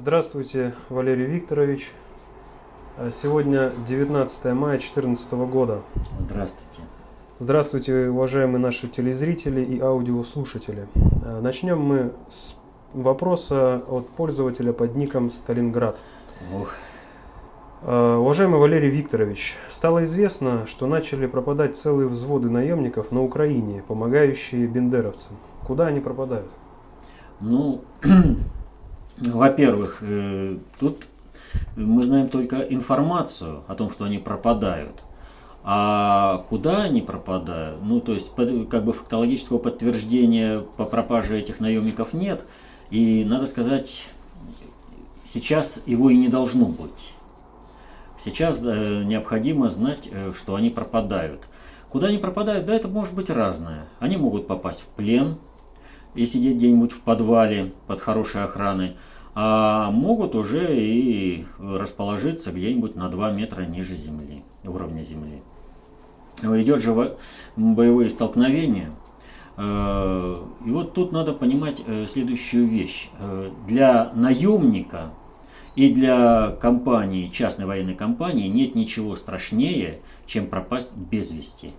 Здравствуйте, Валерий Викторович. А Сегодня 19 мая 2014 года. Здравствуйте. Здравствуйте, уважаемые наши телезрители и аудиослушатели. А, Начнем мы с вопроса от пользователя под ником Сталинград. Ох, А, Уважаемый Валерий Викторович, стало известно, что начали пропадать целые взводы наемников на Украине, помогающие бендеровцам. Куда они пропадают? ну, во-первых, э, тут мы знаем только информацию о том, что они пропадают. А куда они пропадают? Ну, то есть, как бы фактологического подтверждения по пропаже этих наемников нет. И, надо сказать, сейчас его и не должно быть. Сейчас э, необходимо знать, э, что они пропадают. Куда они пропадают? Да, это может быть разное. Они могут попасть в плен и сидеть где-нибудь в подвале под хорошей охраной, а могут уже и расположиться где-нибудь на 2 метра ниже земли, уровня земли. Идет же боевые столкновения. Э, И вот тут надо понимать э, следующую вещь. Э, Для наемника и для компании, частной военной компании нет ничего страшнее, чем пропасть без вести.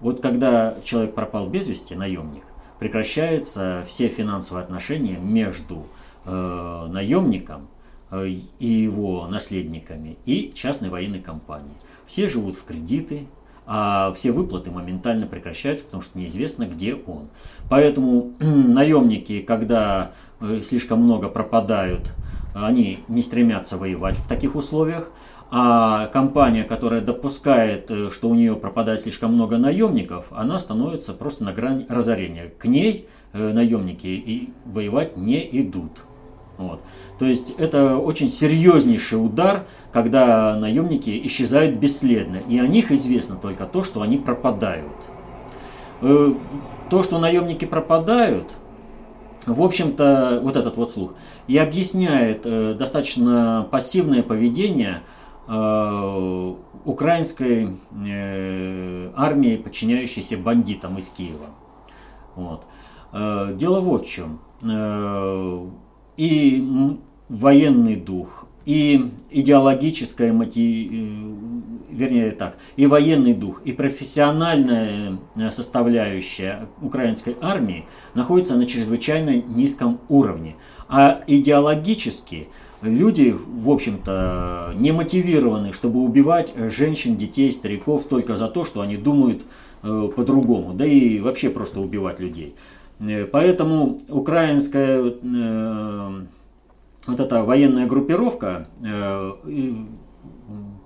Вот когда человек пропал без вести, наемник, прекращаются все финансовые отношения между э, наемником э, и его наследниками и частной военной компанией. Все живут в кредиты, а все выплаты моментально прекращаются, потому что неизвестно, где он. Поэтому наемники, когда э, слишком много пропадают, они не стремятся воевать в таких условиях. А компания, которая допускает, э, что у нее пропадает слишком много наемников, она становится просто на грани разорения. К ней э, наемники и воевать не идут. Вот. То есть это очень серьезнейший удар, когда наемники исчезают бесследно. И о них известно только то, что они пропадают. Э, То, что наемники пропадают, в общем-то, вот этот вот слух, и объясняет э, достаточно пассивное поведение э, украинской армии, подчиняющейся бандитам из Киева. Вот. Дело вот в чем. И военный дух, и идеологическая мотив, вернее так, и военный дух, и профессиональная э, составляющая украинской армии находится на чрезвычайно низком уровне. А идеологически люди, в общем-то, не мотивированы, чтобы убивать женщин, детей, стариков только за то, что они думают э, по-другому, да и вообще просто убивать людей. Э, Поэтому украинская э, вот эта военная группировка э,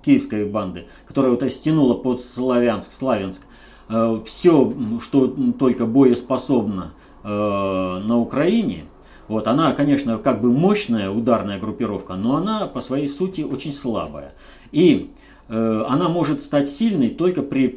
киевской банды, которая вот стянула под Славянск, Славянск, все, что только боеспособно на Украине, вот, она, конечно, как бы мощная ударная группировка, но она по своей сути очень слабая. И она может стать сильной только при,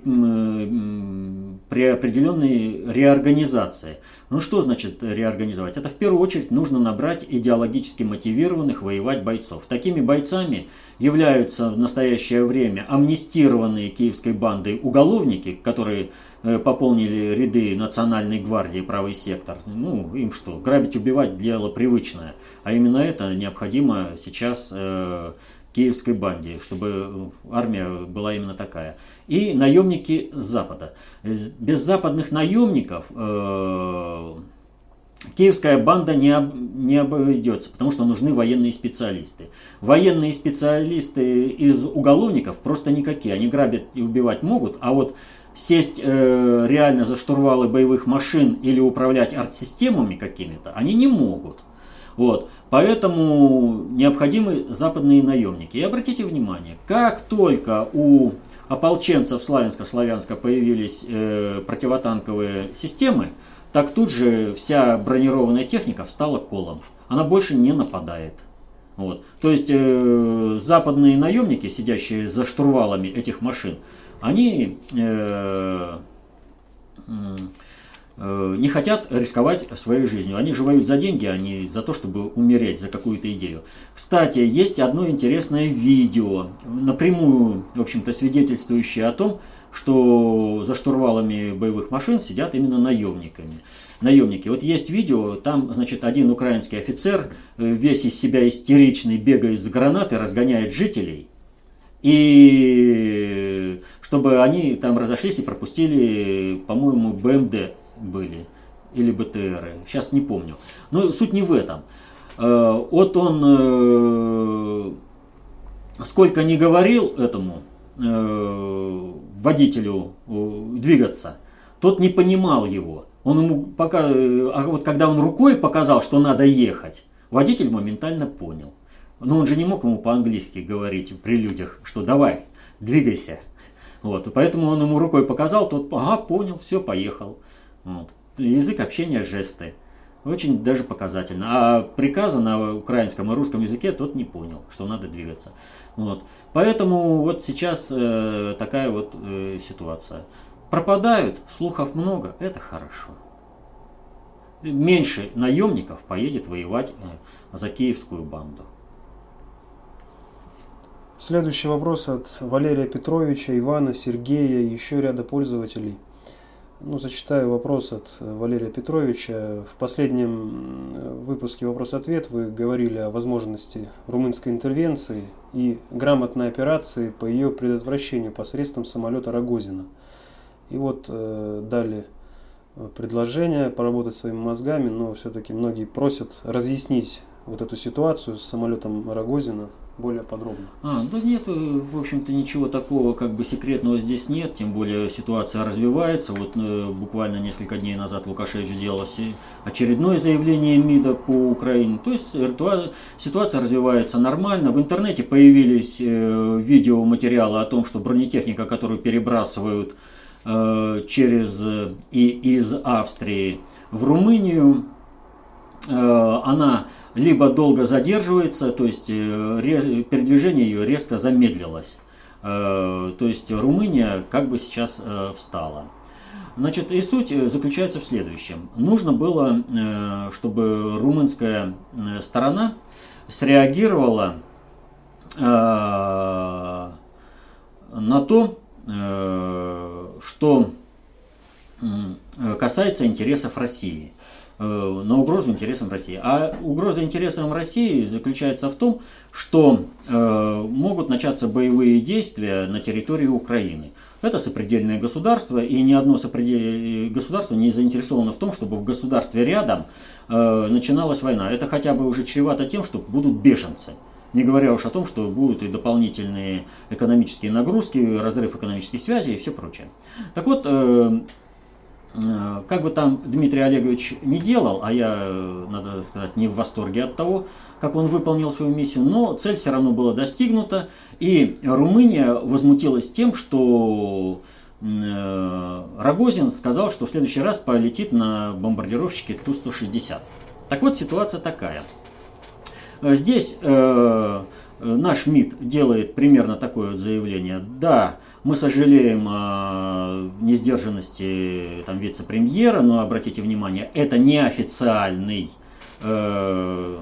при определенной реорганизации. Ну что значит реорганизовать? Это в первую очередь нужно набрать идеологически мотивированных воевать бойцов. Такими бойцами являются в настоящее время амнистированные киевской бандой уголовники, которые э, пополнили ряды Национальной гвардии правый сектор. Ну, им что, грабить, убивать дело привычное. А именно это необходимо сейчас э, киевской банде, чтобы армия была именно такая. И наемники с Запада. Без западных наемников э, киевская банда не, об- не обойдется, потому что нужны военные специалисты. Военные специалисты из уголовников просто никакие. Они грабят и убивать могут, а вот сесть э, реально за штурвалы боевых машин или управлять арт-системами какими-то, они не могут. Вот. Поэтому необходимы западные наемники. И обратите внимание, как только у ополченцев Славянска-Славянска появились э, противотанковые системы, так тут же вся бронированная техника встала колом. Она больше не нападает. Вот. То есть э, западные наемники, сидящие за штурвалами этих машин, они э, э, не хотят рисковать своей жизнью. Они же воюют за деньги, а не за то, чтобы умереть за какую-то идею. Кстати, есть одно интересное видео, напрямую, в общем-то, свидетельствующее о том, что за штурвалами боевых машин сидят именно наемниками. Наемники. Вот есть видео, там, значит, один украинский офицер, э, весь из себя истеричный, бегает с гранаты, разгоняет жителей. И чтобы они там разошлись и пропустили, по-моему, БМД были или БТРы. Сейчас не помню. Но суть не в этом. Э, вот он э, сколько не говорил этому водителю двигаться, тот не понимал его. Он ему пока, а вот когда он рукой показал, что надо ехать, водитель моментально понял. Но он же не мог ему по-английски говорить при людях, что давай, двигайся. Вот, поэтому он ему рукой показал, тот, ага, понял, все, поехал. Вот. Язык общения, жесты. Очень даже показательно. А приказа на украинском и русском языке тот не понял, что надо двигаться. Вот. Поэтому вот сейчас э, такая вот э, ситуация. Пропадают, слухов много, это хорошо. Меньше наемников поедет воевать э, за киевскую банду. Следующий вопрос от Валерия Петровича, Ивана, Сергея и еще ряда пользователей – ну, зачитаю вопрос от э, Валерия Петровича. В последнем выпуске «Вопрос-ответ» вы говорили о возможности румынской интервенции и грамотной операции по ее предотвращению посредством самолета Рогозина. И вот э, дали э, предложение поработать своими мозгами, но все-таки многие просят разъяснить вот эту ситуацию с самолетом Рогозина, более подробно. А, да нет, в общем-то ничего такого как бы секретного здесь нет, тем более ситуация развивается. Вот э, буквально несколько дней назад Лукашевич сделал очередное заявление МИДа по Украине. То есть ситуация развивается нормально. В интернете появились э, видеоматериалы о том, что бронетехника, которую перебрасывают э, через э, и из Австрии в Румынию, э, она либо долго задерживается, то есть э, передвижение ее резко замедлилось. Э, то есть Румыния как бы сейчас э, встала. Значит, и суть заключается в следующем. Нужно было, чтобы румынская сторона среагировала на то, что касается интересов России. Э, на угрозу интересам России. А угроза интересам России заключается в том, что э, могут начаться боевые действия на территории Украины. Это сопредельное государство, и ни одно сопредельное государство не заинтересовано в том, чтобы в государстве рядом э, начиналась война. Это хотя бы уже чревато тем, что будут беженцы. Не говоря уж о том, что будут и дополнительные экономические нагрузки, разрыв экономических связей и все прочее. Так вот, Э, как бы там Дмитрий Олегович не делал, а я, э, надо сказать, не в восторге от того, как он выполнил свою миссию, но цель все равно была достигнута, и Румыния возмутилась тем, что э, Рогозин сказал, что в следующий раз полетит на бомбардировщике Ту-160. Так вот, ситуация такая. Здесь э, наш МИД делает примерно такое заявление. Да, мы сожалеем о несдержанности там, вице-премьера, но обратите внимание, это неофициальный э,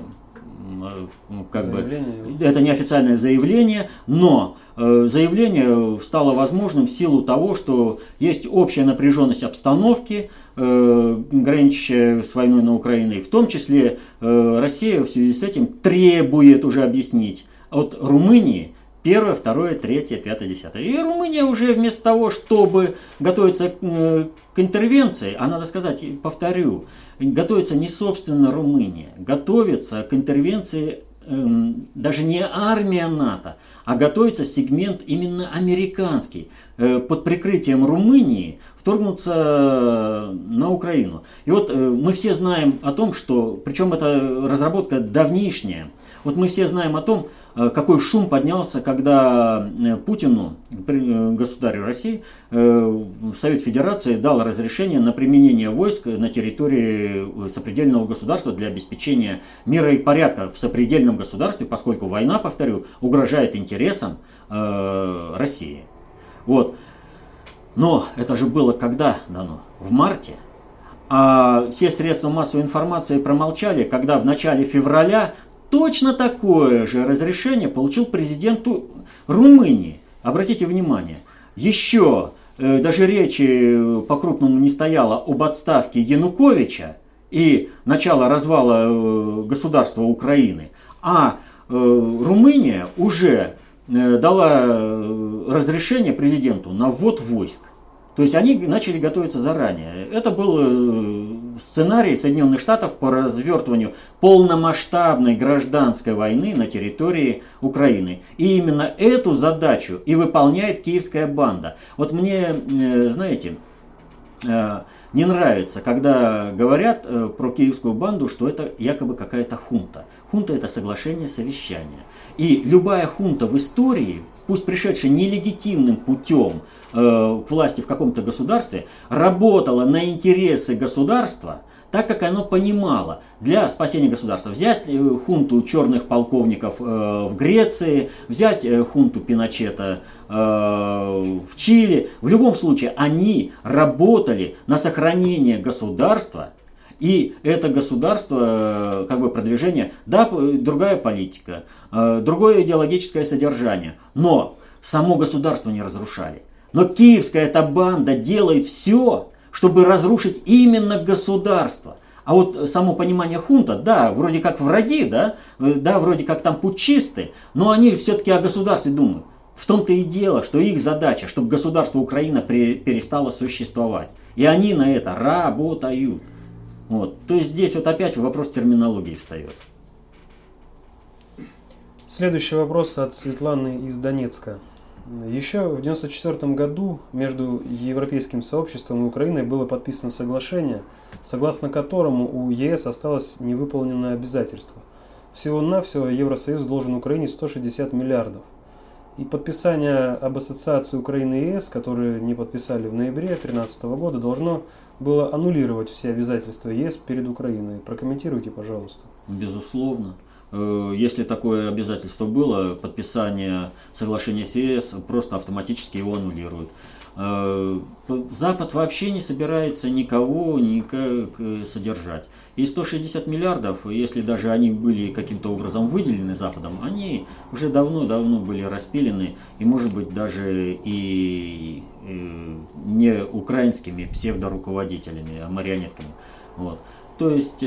как заявление. бы, это неофициальное заявление, но э, заявление стало возможным в силу того, что есть общая напряженность обстановки, э, граничащая с войной на Украине, в том числе э, Россия в связи с этим требует уже объяснить от Румынии Первое, второе, третье, пятое, десятое. И Румыния уже вместо того, чтобы готовиться к э, интервенции, а надо сказать, повторю, готовится не собственно Румыния, готовится к интервенции эм, даже не армия НАТО, а готовится сегмент именно американский. Э, под прикрытием Румынии вторгнуться на Украину. И вот э, мы все знаем о том, что, причем это разработка давнишняя, вот мы все знаем о том, Э, какой шум поднялся, когда э, Путину, э, государю России, Совет Федерации дал разрешение на применение войск на территории сопредельного государства для обеспечения мира и порядка в сопредельном государстве, поскольку война, повторю, угрожает интересам России. Вот. Но это же было когда дано? В марте. А все средства массовой информации промолчали, когда в начале февраля Точно такое же разрешение получил президенту Румынии. Обратите внимание, еще даже речи по-крупному не стояло об отставке Януковича и начало развала государства Украины, а Румыния уже дала разрешение президенту на ввод войск. То есть они начали готовиться заранее. Это был э, сценарий Соединенных Штатов по развертыванию полномасштабной гражданской войны на территории Украины. И именно эту задачу и выполняет киевская банда. Вот мне, э, знаете, э, не нравится, когда говорят про киевскую банду, что это якобы какая-то хунта. Хунта это соглашение совещания. И любая хунта в истории, пусть пришедшая нелегитимным путем, Э, к власти в каком-то государстве, работала на интересы государства, так как оно понимало, для спасения государства взять э, хунту черных полковников э, в Греции, взять хунту Пиночета в Чили, в любом случае они работали на сохранение государства, и это государство, как бы продвижение, да, другая политика, другое идеологическое содержание, но само государство не разрушали. Но киевская эта банда делает все, чтобы разрушить именно государство. А вот само понимание хунта, да, вроде как враги, да, да, вроде как там путчисты, но они все-таки о государстве думают. В том-то и дело, что их задача, чтобы государство Украина перестало существовать. И они на это работают. Вот. То есть здесь вот опять вопрос терминологии встает. Следующий вопрос от Светланы из Донецка. Еще в 1994 году между Европейским сообществом и Украиной было подписано соглашение, согласно которому у ЕС осталось невыполненное обязательство. Всего-навсего Евросоюз должен Украине 160 миллиардов. И подписание об ассоциации Украины и ЕС, которые не подписали в ноябре 2013 года, должно было аннулировать все обязательства ЕС перед Украиной. Прокомментируйте, пожалуйста. Безусловно. Э, если такое обязательство было, подписание соглашения с ЕС просто автоматически его аннулирует. Э, Запад вообще не собирается никого никак содержать. И 160 миллиардов, если даже они были каким-то образом выделены Западом, они уже давно-давно были распилены и, может быть, даже и не украинскими псевдоруководителями, а марионетками. Вот. То есть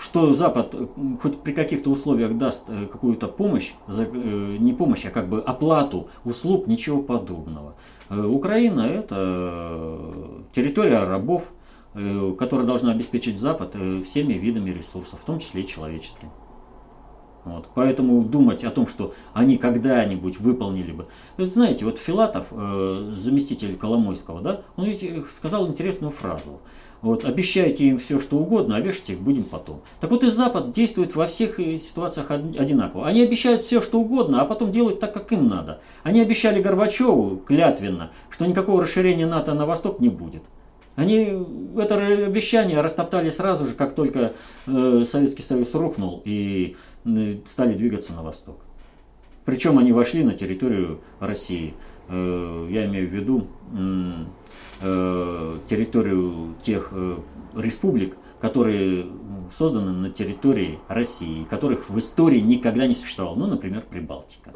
что Запад э, хоть при каких-то условиях даст э, какую-то помощь, э, не помощь, а как бы оплату услуг, ничего подобного. Украина это территория рабов, которая должна обеспечить Запад всеми видами ресурсов, в том числе и человеческим. Вот. Поэтому думать о том, что они когда-нибудь выполнили бы. Вы знаете, вот Филатов, заместитель Коломойского, да, он ведь сказал интересную фразу. Вот, обещайте им все, что угодно, а вешать их будем потом. Так вот и Запад действует во всех э, ситуациях одинаково. Они обещают все, что угодно, а потом делают так, как им надо. Они обещали Горбачеву клятвенно, что никакого расширения НАТО на восток не будет. Они это обещание растоптали сразу же, как только э, Советский Союз рухнул и э, стали двигаться на восток. Причем они вошли на территорию России. Э, я имею в виду Э, территорию тех э, республик, которые созданы на территории России, которых в истории никогда не существовало. Ну, например, Прибалтика.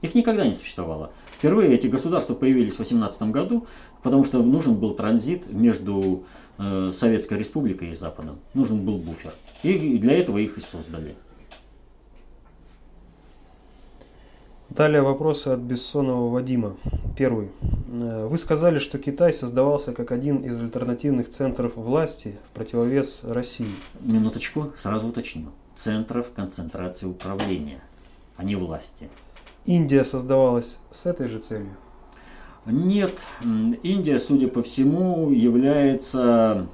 Их никогда не существовало. Впервые эти государства появились в 18 году, потому что нужен был транзит между э, Советской Республикой и Западом. Нужен был буфер. И для этого их и создали. Далее вопросы от Бессонова Вадима. Первый. Э, вы сказали, что Китай создавался как один из альтернативных центров власти в противовес России. Минуточку, сразу уточню. Центров концентрации управления, а не власти. Индия создавалась с этой же целью? Нет. Индия, судя по всему, является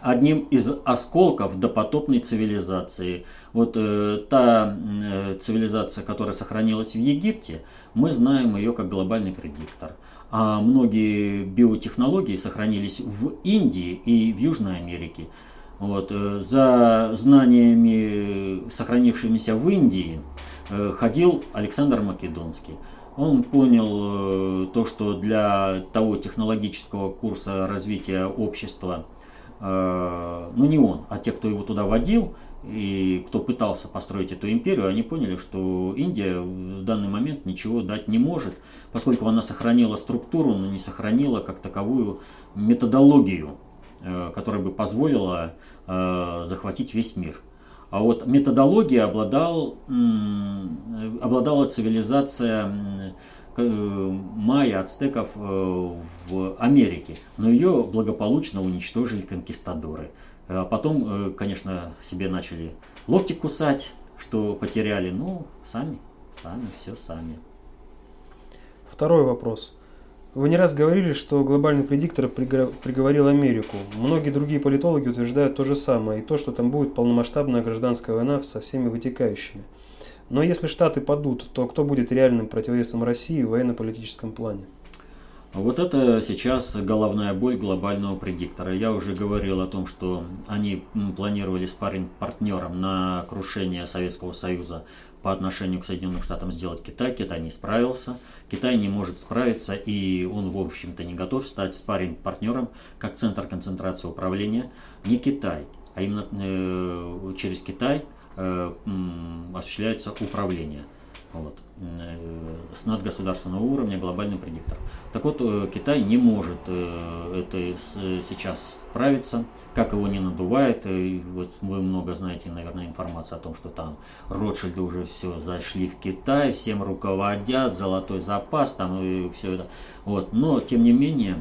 одним из осколков допотопной цивилизации. Вот э, та э, цивилизация, которая сохранилась в Египте, мы знаем ее как глобальный предиктор. А многие биотехнологии сохранились в Индии и в Южной Америке. Вот, э, за знаниями, сохранившимися в Индии, э, ходил Александр Македонский. Он понял э, то, что для того технологического курса развития общества Э, ну не он, а те, кто его туда водил, и кто пытался построить эту империю, они поняли, что Индия в данный момент ничего дать не может, поскольку она сохранила структуру, но не сохранила как таковую методологию, э, которая бы позволила захватить весь мир. А вот методология обладал, обладала цивилизация майя, ацтеков э, в Америке, но ее благополучно уничтожили конкистадоры – а потом, э, конечно, себе начали локти кусать, что потеряли. Ну, сами, сами, все сами. Второй вопрос. Вы не раз говорили, что глобальный предиктор приговорил Америку. Многие другие политологи утверждают то же самое, и то, что там будет полномасштабная гражданская война со всеми вытекающими. Но если Штаты падут, то кто будет реальным противовесом России в военно-политическом плане? Вот это сейчас головная боль глобального предиктора. Я уже говорил о том, что они планировали спарринг партнером на крушение Советского Союза по отношению к Соединенным Штатам сделать Китай. Китай не справился. Китай не может справиться, и он, в общем-то, не готов стать спарринг партнером как центр концентрации управления. Не Китай, а именно э, через Китай э, осуществляется управление. Вот. Э, с надгосударственного уровня глобальный предиктор. Так вот, э, Китай не может э, это сейчас справиться, как его не надувает. И вот вы много знаете, наверное, информации о том, что там Ротшильды уже все зашли в Китай, всем руководят, золотой запас, там и все это. Вот. Но, тем не менее,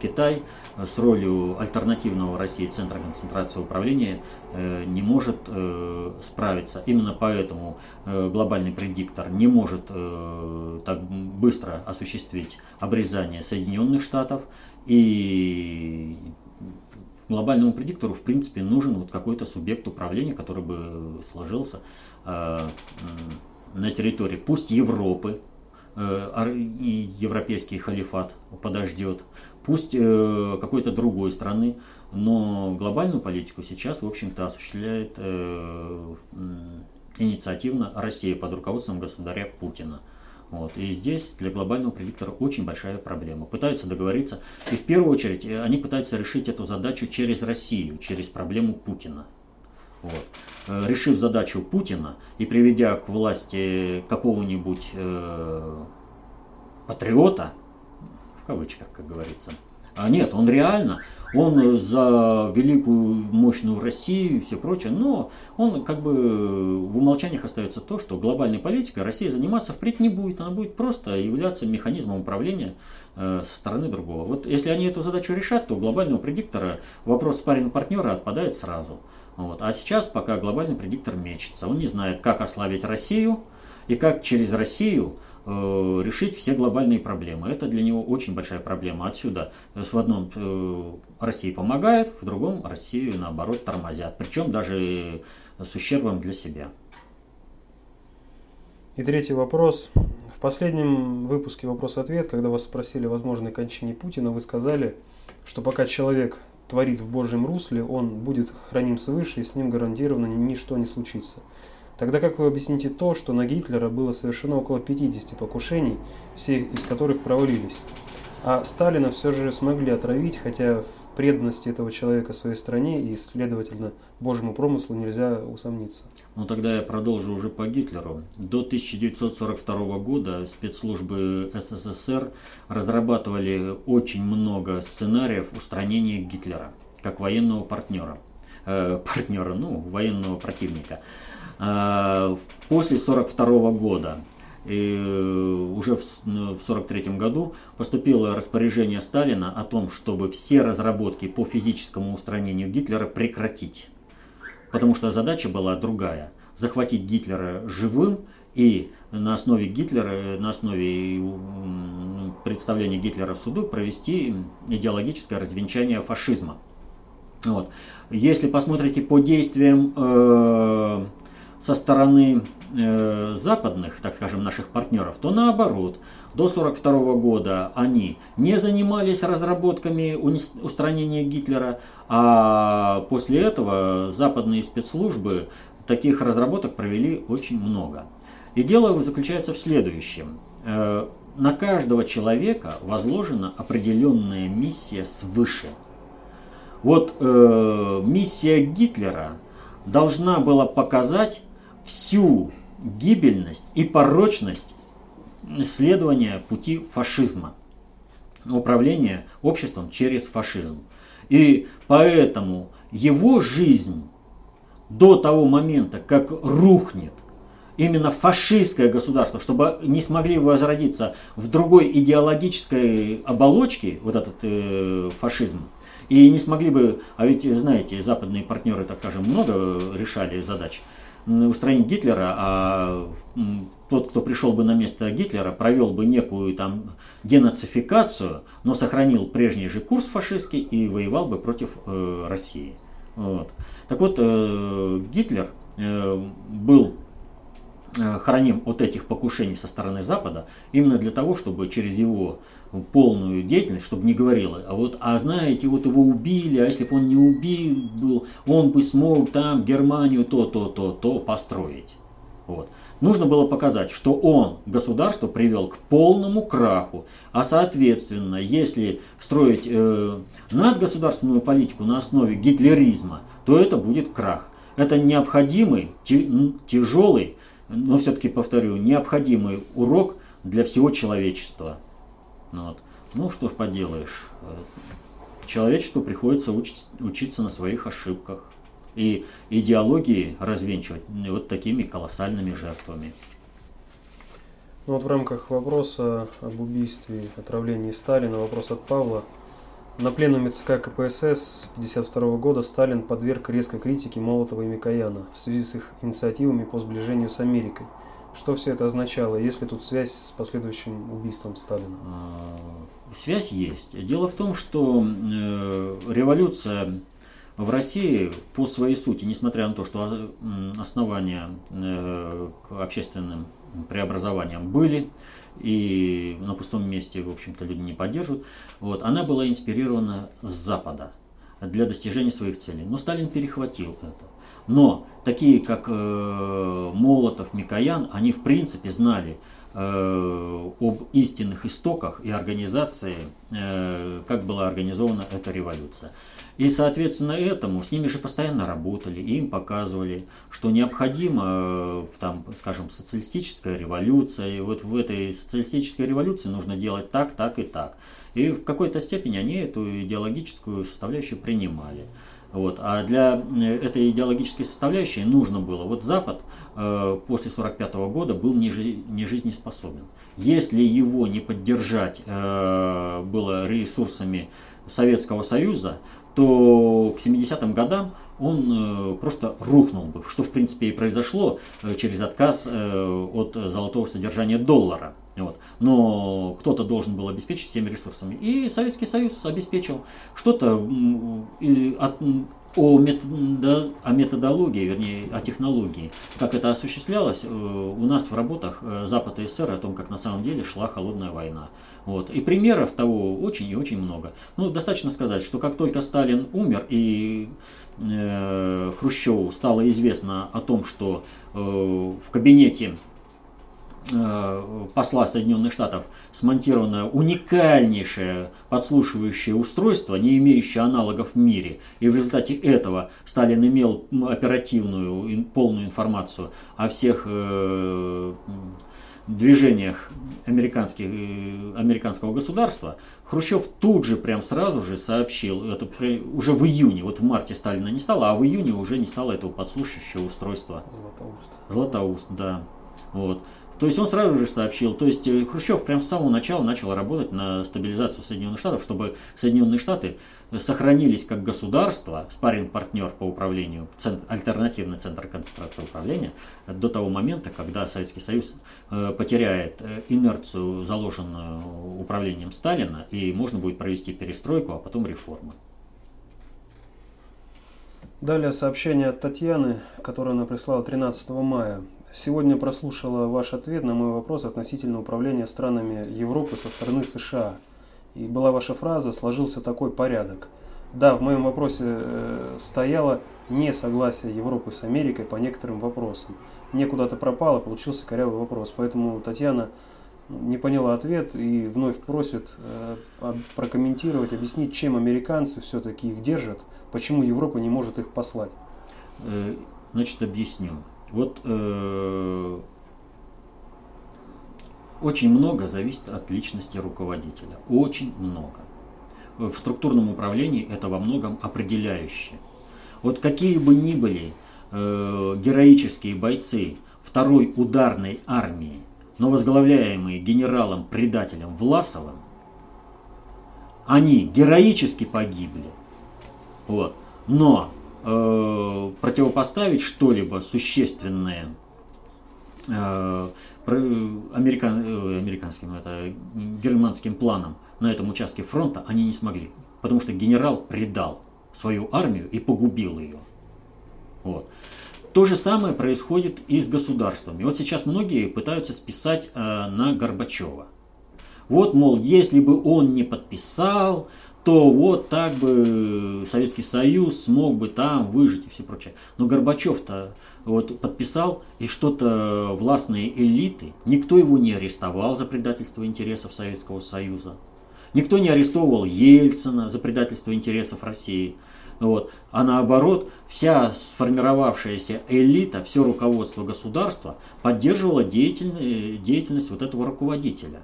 Китай с ролью альтернативного России центра концентрации управления э, не может э, справиться. Именно поэтому э, глобальный предиктор не может так быстро осуществить обрезание Соединенных Штатов и глобальному предиктору, в принципе, нужен вот какой-то субъект управления, который бы сложился на территории, пусть Европы, европейский халифат подождет, пусть э, какой-то другой страны, но глобальную политику сейчас, в общем-то, осуществляет э, инициативно Россия под руководством государя Путина. Вот. И здесь для глобального предиктора очень большая проблема. Пытаются договориться, и в первую очередь э, они пытаются решить эту задачу через Россию, через проблему Путина. Вот. Э, решив задачу Путина и приведя к власти какого-нибудь э, патриота, кавычках, как говорится. А нет, он реально, он за великую, мощную Россию и все прочее, но он как бы в умолчаниях остается то, что глобальной политикой Россия заниматься впредь не будет, она будет просто являться механизмом управления э, со стороны другого. Вот если они эту задачу решат, то глобального предиктора вопрос спарринг партнера отпадает сразу. Вот. А сейчас пока глобальный предиктор мечется, он не знает, как ослабить Россию и как через Россию Э, решить все глобальные проблемы. Это для него очень большая проблема. Отсюда в одном э, России помогает, в другом Россию наоборот тормозят. Причем даже с ущербом для себя. И третий вопрос. В последнем выпуске «Вопрос-ответ», когда вас спросили о возможной кончине Путина, вы сказали, что пока человек творит в Божьем русле, он будет храним свыше, и с ним гарантированно ничто не случится. Тогда как вы объясните то, что на Гитлера было совершено около 50 покушений, все из которых провалились? А Сталина все же смогли отравить, хотя в преданности этого человека своей стране и, следовательно, Божьему промыслу нельзя усомниться. Ну тогда я продолжу уже по Гитлеру. До 1942 года спецслужбы СССР разрабатывали очень много сценариев устранения Гитлера как военного партнера. Э, партнера, ну, военного противника. А, после 1942 года и э, уже в 1943 ну, году поступило распоряжение Сталина о том, чтобы все разработки по физическому устранению Гитлера прекратить. Потому что задача была другая. Захватить Гитлера живым и на основе Гитлера, на основе представления Гитлера в суду провести идеологическое развенчание фашизма. Вот. Если посмотрите по действиям э, со стороны э, западных, так скажем, наших партнеров, то наоборот, до 1942 года они не занимались разработками устранения Гитлера, а после этого западные спецслужбы таких разработок провели очень много. И дело заключается в следующем. Э, на каждого человека возложена определенная миссия свыше. Вот э, миссия Гитлера должна была показать всю гибельность и порочность следования пути фашизма, управления обществом через фашизм. И поэтому его жизнь до того момента, как рухнет именно фашистское государство, чтобы не смогли возродиться в другой идеологической оболочке, вот этот э, фашизм, и не смогли бы, а ведь знаете, западные партнеры, так скажем, много решали задач, устранить Гитлера, а тот, кто пришел бы на место Гитлера, провел бы некую там денацификацию, но сохранил прежний же курс фашистский и воевал бы против э, России. Вот. Так вот, э, Гитлер э, был э, храним от этих покушений со стороны Запада именно для того, чтобы через его полную деятельность, чтобы не говорила, а вот, а знаете, вот его убили, а если бы он не убил был, он бы смог там Германию то, то, то, то построить. Вот. Нужно было показать, что он государство привел к полному краху, а соответственно, если строить э, надгосударственную политику на основе гитлеризма, то это будет крах. Это необходимый, тяжелый, но все-таки повторю, необходимый урок для всего человечества. Ну вот. Ну что ж поделаешь, человечеству приходится учить, учиться на своих ошибках и идеологии развенчивать вот такими колоссальными жертвами. Ну вот в рамках вопроса об убийстве, отравлении Сталина, вопрос от Павла. На пленуме ЦК КПСС 1952 года Сталин подверг резкой критике Молотова и Микояна в связи с их инициативами по сближению с Америкой. Что все это означало? Есть ли тут связь с последующим убийством Сталина? А, связь есть. Дело в том, что э, революция в России по своей сути, несмотря на то, что основания э, к общественным преобразованиям были, и на пустом месте, в общем-то, люди не поддерживают, вот, она была инспирирована с Запада для достижения своих целей. Но Сталин перехватил это. Но такие, как э, Молотов, Микоян, они в принципе знали э, об истинных истоках и организации, э, как была организована эта революция. И, соответственно, этому с ними же постоянно работали, им показывали, что необходимо, э, там, скажем, социалистическая революция, и вот в этой социалистической революции нужно делать так, так и так. И в какой-то степени они эту идеологическую составляющую принимали. Вот. А для э, этой идеологической составляющей нужно было, вот Запад э, после 1945 года был не, жи, не жизнеспособен. Если его не поддержать э, было ресурсами Советского Союза, то к 70-м годам он э, просто рухнул бы, что в принципе и произошло э, через отказ э, от золотого содержания доллара. Вот. Но кто-то должен был обеспечить всеми ресурсами. И Советский Союз обеспечил что-то о, методо, о методологии, вернее, о технологии. Как это осуществлялось э, у нас в работах э, Запада и СССР о том, как на самом деле шла холодная война. Вот. И примеров того очень и очень много. Ну, достаточно сказать, что как только Сталин умер и э, Хрущеву стало известно о том, что э, в кабинете посла Соединенных Штатов смонтировано уникальнейшее подслушивающее устройство, не имеющее аналогов в мире. И в результате этого Сталин имел оперативную, полную информацию о всех э, движениях американских, э, американского государства, Хрущев тут же, прям сразу же сообщил, это уже в июне, вот в марте Сталина не стало, а в июне уже не стало этого подслушивающего устройства. Златоуст. Златоуст, да. Вот. То есть он сразу же сообщил, то есть э, Хрущев прямо с самого начала начал работать на стабилизацию Соединенных Штатов, чтобы Соединенные Штаты сохранились как государство, спарринг-партнер по управлению, центр, альтернативный центр концентрации управления, до того момента, когда Советский Союз э, потеряет э, инерцию, заложенную управлением Сталина, и можно будет провести перестройку, а потом реформы. Далее сообщение от Татьяны, которое она прислала 13 мая. Сегодня прослушала ваш ответ на мой вопрос относительно управления странами Европы со стороны США. И была ваша фраза «сложился такой порядок». Да, в моем вопросе э, стояло несогласие Европы с Америкой по некоторым вопросам. Мне куда-то пропало, получился корявый вопрос. Поэтому, Татьяна, не поняла ответ и вновь просит э, прокомментировать, объяснить, чем американцы все-таки их держат, почему Европа не может их послать. Э, значит, объясню. Вот э, очень много зависит от личности руководителя. Очень много. В структурном управлении это во многом определяющее. Вот какие бы ни были э, героические бойцы второй ударной армии, но возглавляемые генералом-предателем Власовым, они героически погибли. Вот. Но э, противопоставить что-либо существенное э, американ, э, американским, это, германским планам на этом участке фронта они не смогли. Потому что генерал предал свою армию и погубил ее. Вот. То же самое происходит и с государствами. Вот сейчас многие пытаются списать э, на Горбачева. Вот, мол, если бы он не подписал, то вот так бы Советский Союз смог бы там выжить и все прочее. Но Горбачев-то вот подписал, и что-то властные элиты, никто его не арестовал за предательство интересов Советского Союза. Никто не арестовывал Ельцина за предательство интересов России. Вот. А наоборот, вся сформировавшаяся элита, все руководство государства поддерживало деятельность, деятельность вот этого руководителя.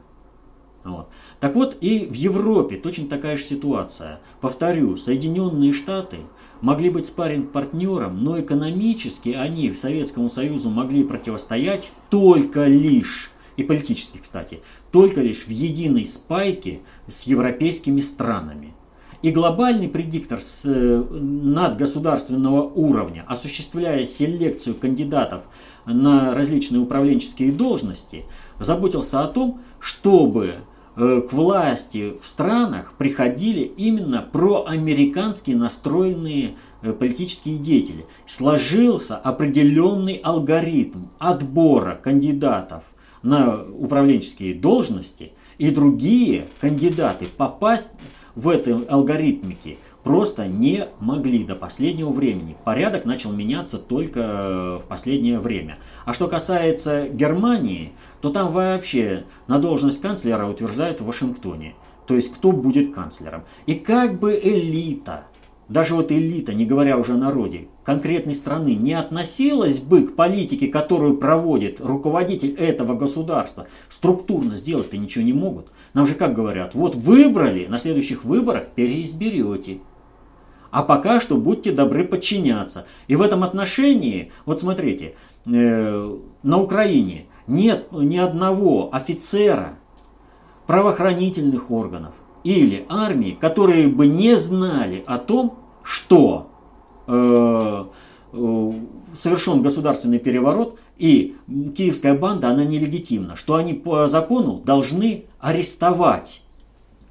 Вот. Так вот, и в Европе точно такая же ситуация. Повторю, Соединенные Штаты могли быть спарринг-партнером, но экономически они Советскому Союзу могли противостоять только лишь, и политически, кстати, только лишь в единой спайке с европейскими странами. И глобальный предиктор с э, надгосударственного уровня, осуществляя селекцию кандидатов на различные управленческие должности, заботился о том, чтобы к власти в странах приходили именно проамерикански настроенные э, политические деятели. Сложился определенный алгоритм отбора кандидатов на управленческие должности, и другие кандидаты попасть в этой алгоритмике просто не могли до последнего времени. Порядок начал меняться только э, в последнее время. А что касается Германии, то там вообще на должность канцлера утверждают в Вашингтоне. То есть кто будет канцлером. И как бы элита, даже вот элита, не говоря уже о народе, конкретной страны не относилась бы к политике, которую проводит руководитель этого государства, структурно сделать-то ничего не могут. Нам же как говорят, вот выбрали, на следующих выборах переизберете. А пока что будьте добры подчиняться. И в этом отношении, вот смотрите, э, на Украине нет ни одного офицера правоохранительных органов или армии, которые бы не знали о том, что э, э, совершен государственный переворот, и киевская банда, она нелегитимна, что они по закону должны арестовать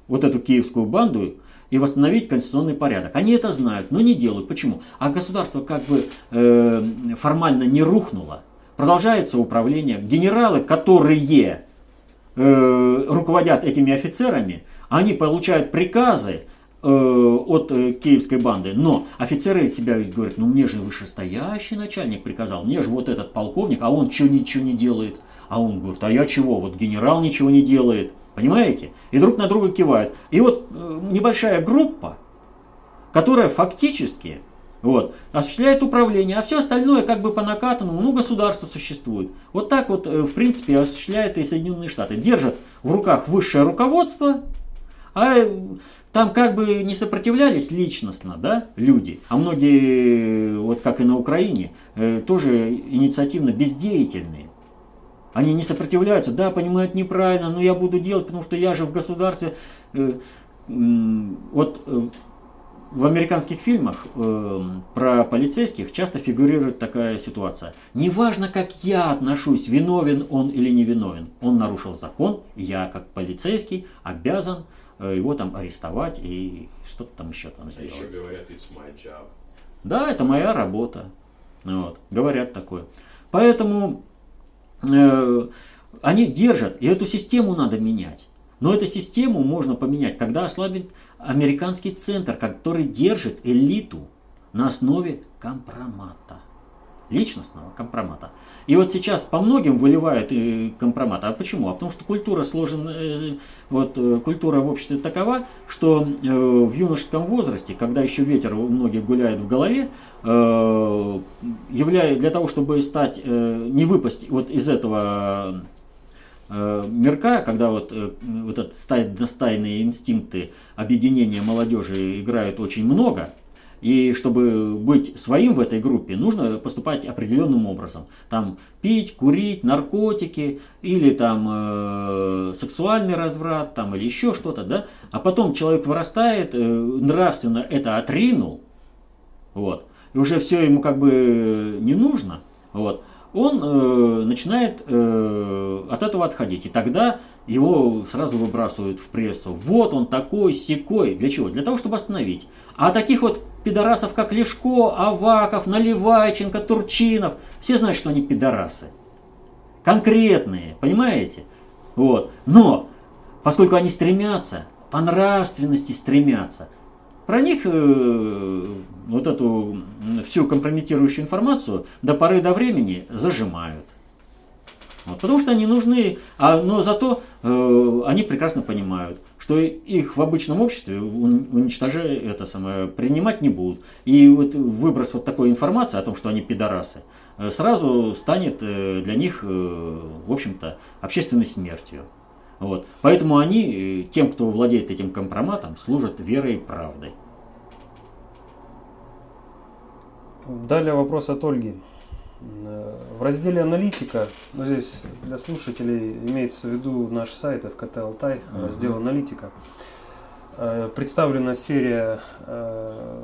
вот эту киевскую банду и восстановить конституционный порядок. Они это знают, но не делают. Почему? А государство как бы э, формально не рухнуло. Продолжается управление. Генералы, которые э, руководят этими офицерами, они получают приказы Э, от э, киевской банды. Но офицеры себя говорят, ну мне же вышестоящий начальник приказал, мне же вот этот полковник, а он что ничего не делает. А он говорит, а я чего, вот генерал ничего не делает. Понимаете? И друг на друга кивают. И вот э, небольшая группа, которая фактически вот, осуществляет управление, а все остальное как бы по накатанному, ну, государство существует. Вот так вот, в принципе, осуществляет и Соединенные Штаты. Держат в руках высшее руководство, а там как бы не сопротивлялись личностно, да, люди, а многие, вот как и на Украине, э, тоже инициативно бездеятельные. Они не сопротивляются, да, понимают неправильно, но я буду делать, потому что я же в государстве. Э, вот э, в американских фильмах про полицейских часто фигурирует такая ситуация. Неважно, как я отношусь, виновен он или не виновен, он нарушил закон, я как полицейский обязан Э, его там арестовать и что-то там еще там сделать. А еще говорят, it's my job. Да, это моя работа. Вот, говорят такое. Поэтому э, они держат, и эту систему надо менять. Но эту систему можно поменять, когда ослабит американский центр, который держит элиту на основе компромата. Личностного компромата. И вот сейчас по многим выливают и компромат. А почему? А потому что культура сложена, э, вот э, культура в обществе такова, что э, в юношеском возрасте, когда еще ветер у многих гуляет в голове, являя, для того, чтобы стать, не выпасть вот из этого мирка, когда вот, вот этот стайные инстинкты объединения молодежи играют очень много, и чтобы быть своим в этой группе, нужно поступать определенным образом. Там пить, курить, наркотики или там э, сексуальный разврат там, или еще что-то. Да? А потом человек вырастает, э, нравственно это отринул, вот, и уже все ему как бы не нужно. Вот, он э, начинает э, от этого отходить. И тогда его сразу выбрасывают в прессу. Вот он такой, секой. Для чего? Для того, чтобы остановить. А таких вот пидорасов, как Лешко, Аваков, Наливайченко, Турчинов, все знают, что они пидорасы. Конкретные, понимаете? Вот. Но, поскольку они стремятся, по нравственности стремятся, про них э, вот эту всю компрометирующую информацию до поры до времени зажимают. Потому что они нужны, а, но зато э, они прекрасно понимают, что их в обычном обществе уничтожая это самое, принимать не будут. И вот выброс вот такой информации о том, что они пидорасы, э, сразу станет э, для них, э, в общем-то, общественной смертью. Вот. Поэтому они, тем, кто владеет этим компроматом, служат верой и правдой. Далее вопрос от Ольги. В разделе аналитика, ну здесь для слушателей имеется в виду наш сайт ФКТ Алтай, uh-huh. раздел аналитика, э, представлена серия э,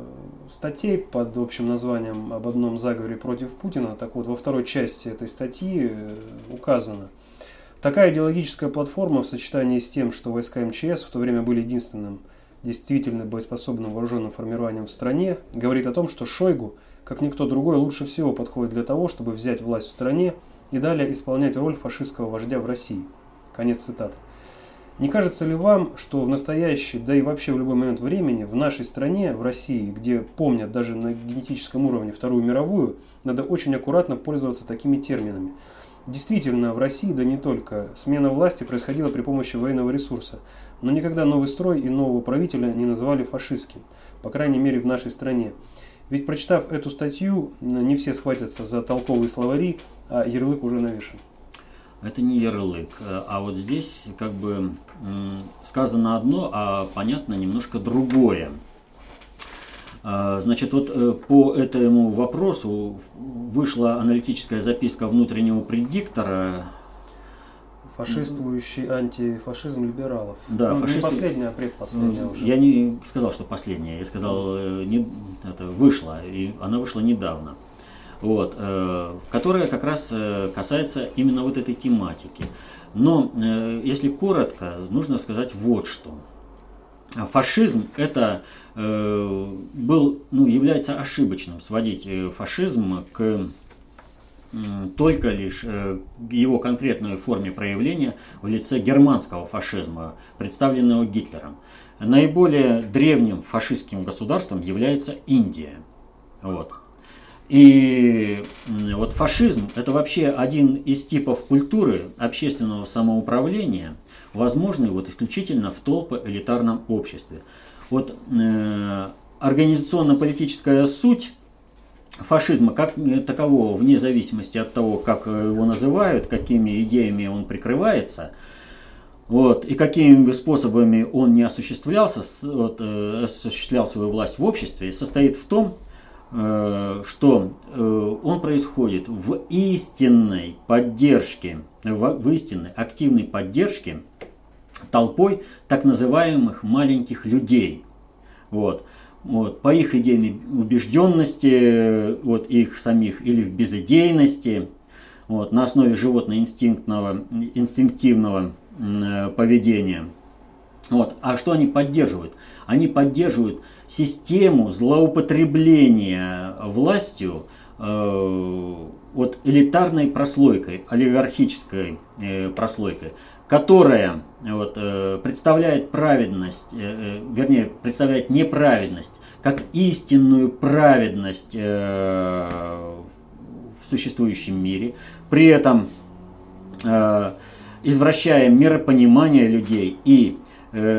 статей под общим названием об одном заговоре против Путина. Так вот, во второй части этой статьи э, указано, такая идеологическая платформа в сочетании с тем, что войска МЧС в то время были единственным действительно боеспособным вооруженным формированием в стране, говорит о том, что Шойгу – как никто другой, лучше всего подходит для того, чтобы взять власть в стране и далее исполнять роль фашистского вождя в России. Конец цитаты. Не кажется ли вам, что в настоящий, да и вообще в любой момент времени, в нашей стране, в России, где помнят даже на генетическом уровне Вторую мировую, надо очень аккуратно пользоваться такими терминами? Действительно, в России, да не только, смена власти происходила при помощи военного ресурса, но никогда новый строй и нового правителя не называли фашистским, по крайней мере в нашей стране. Ведь прочитав эту статью, не все схватятся за толковые словари, а ярлык уже навешен. Это не ярлык, а вот здесь как бы сказано одно, а понятно немножко другое. А, значит, вот э, по этому вопросу вышла аналитическая записка внутреннего предиктора Фашистующий антифашизм либералов. Да, ну, фашист... не последняя, а предпоследняя уже. Я не сказал, что последняя, я сказал, э, не, это вышла, и она вышла недавно. Вот, э, которая как раз э, касается именно вот этой тематики. Но, э, если коротко, нужно сказать вот что. Фашизм это э, был, ну, является ошибочным сводить э, фашизм к только лишь э, его конкретной форме проявления в лице германского фашизма, представленного Гитлером. Наиболее древним фашистским государством является Индия. Вот. И вот фашизм – это вообще один из типов культуры общественного самоуправления, возможный вот исключительно в толпо-элитарном обществе. Вот э, организационно-политическая суть фашизма как такового, вне зависимости от того, как его называют, какими идеями он прикрывается, вот, и какими способами он не осуществлялся, вот, э, осуществлял свою власть в обществе, состоит в том, э, что э, он происходит в истинной поддержке, в истинной активной поддержке толпой так называемых маленьких людей. Вот вот, по их идейной убежденности, вот, их самих, или в безыдейности, вот, на основе животно-инстинктного, инстинктивного э, поведения. Вот. А что они поддерживают? Они поддерживают систему злоупотребления властью э, вот элитарной прослойкой, олигархической э, прослойкой, которая вот, э, представляет праведность, э, э, вернее, представляет неправедность, как истинную праведность в существующем мире, при этом извращая миропонимание людей и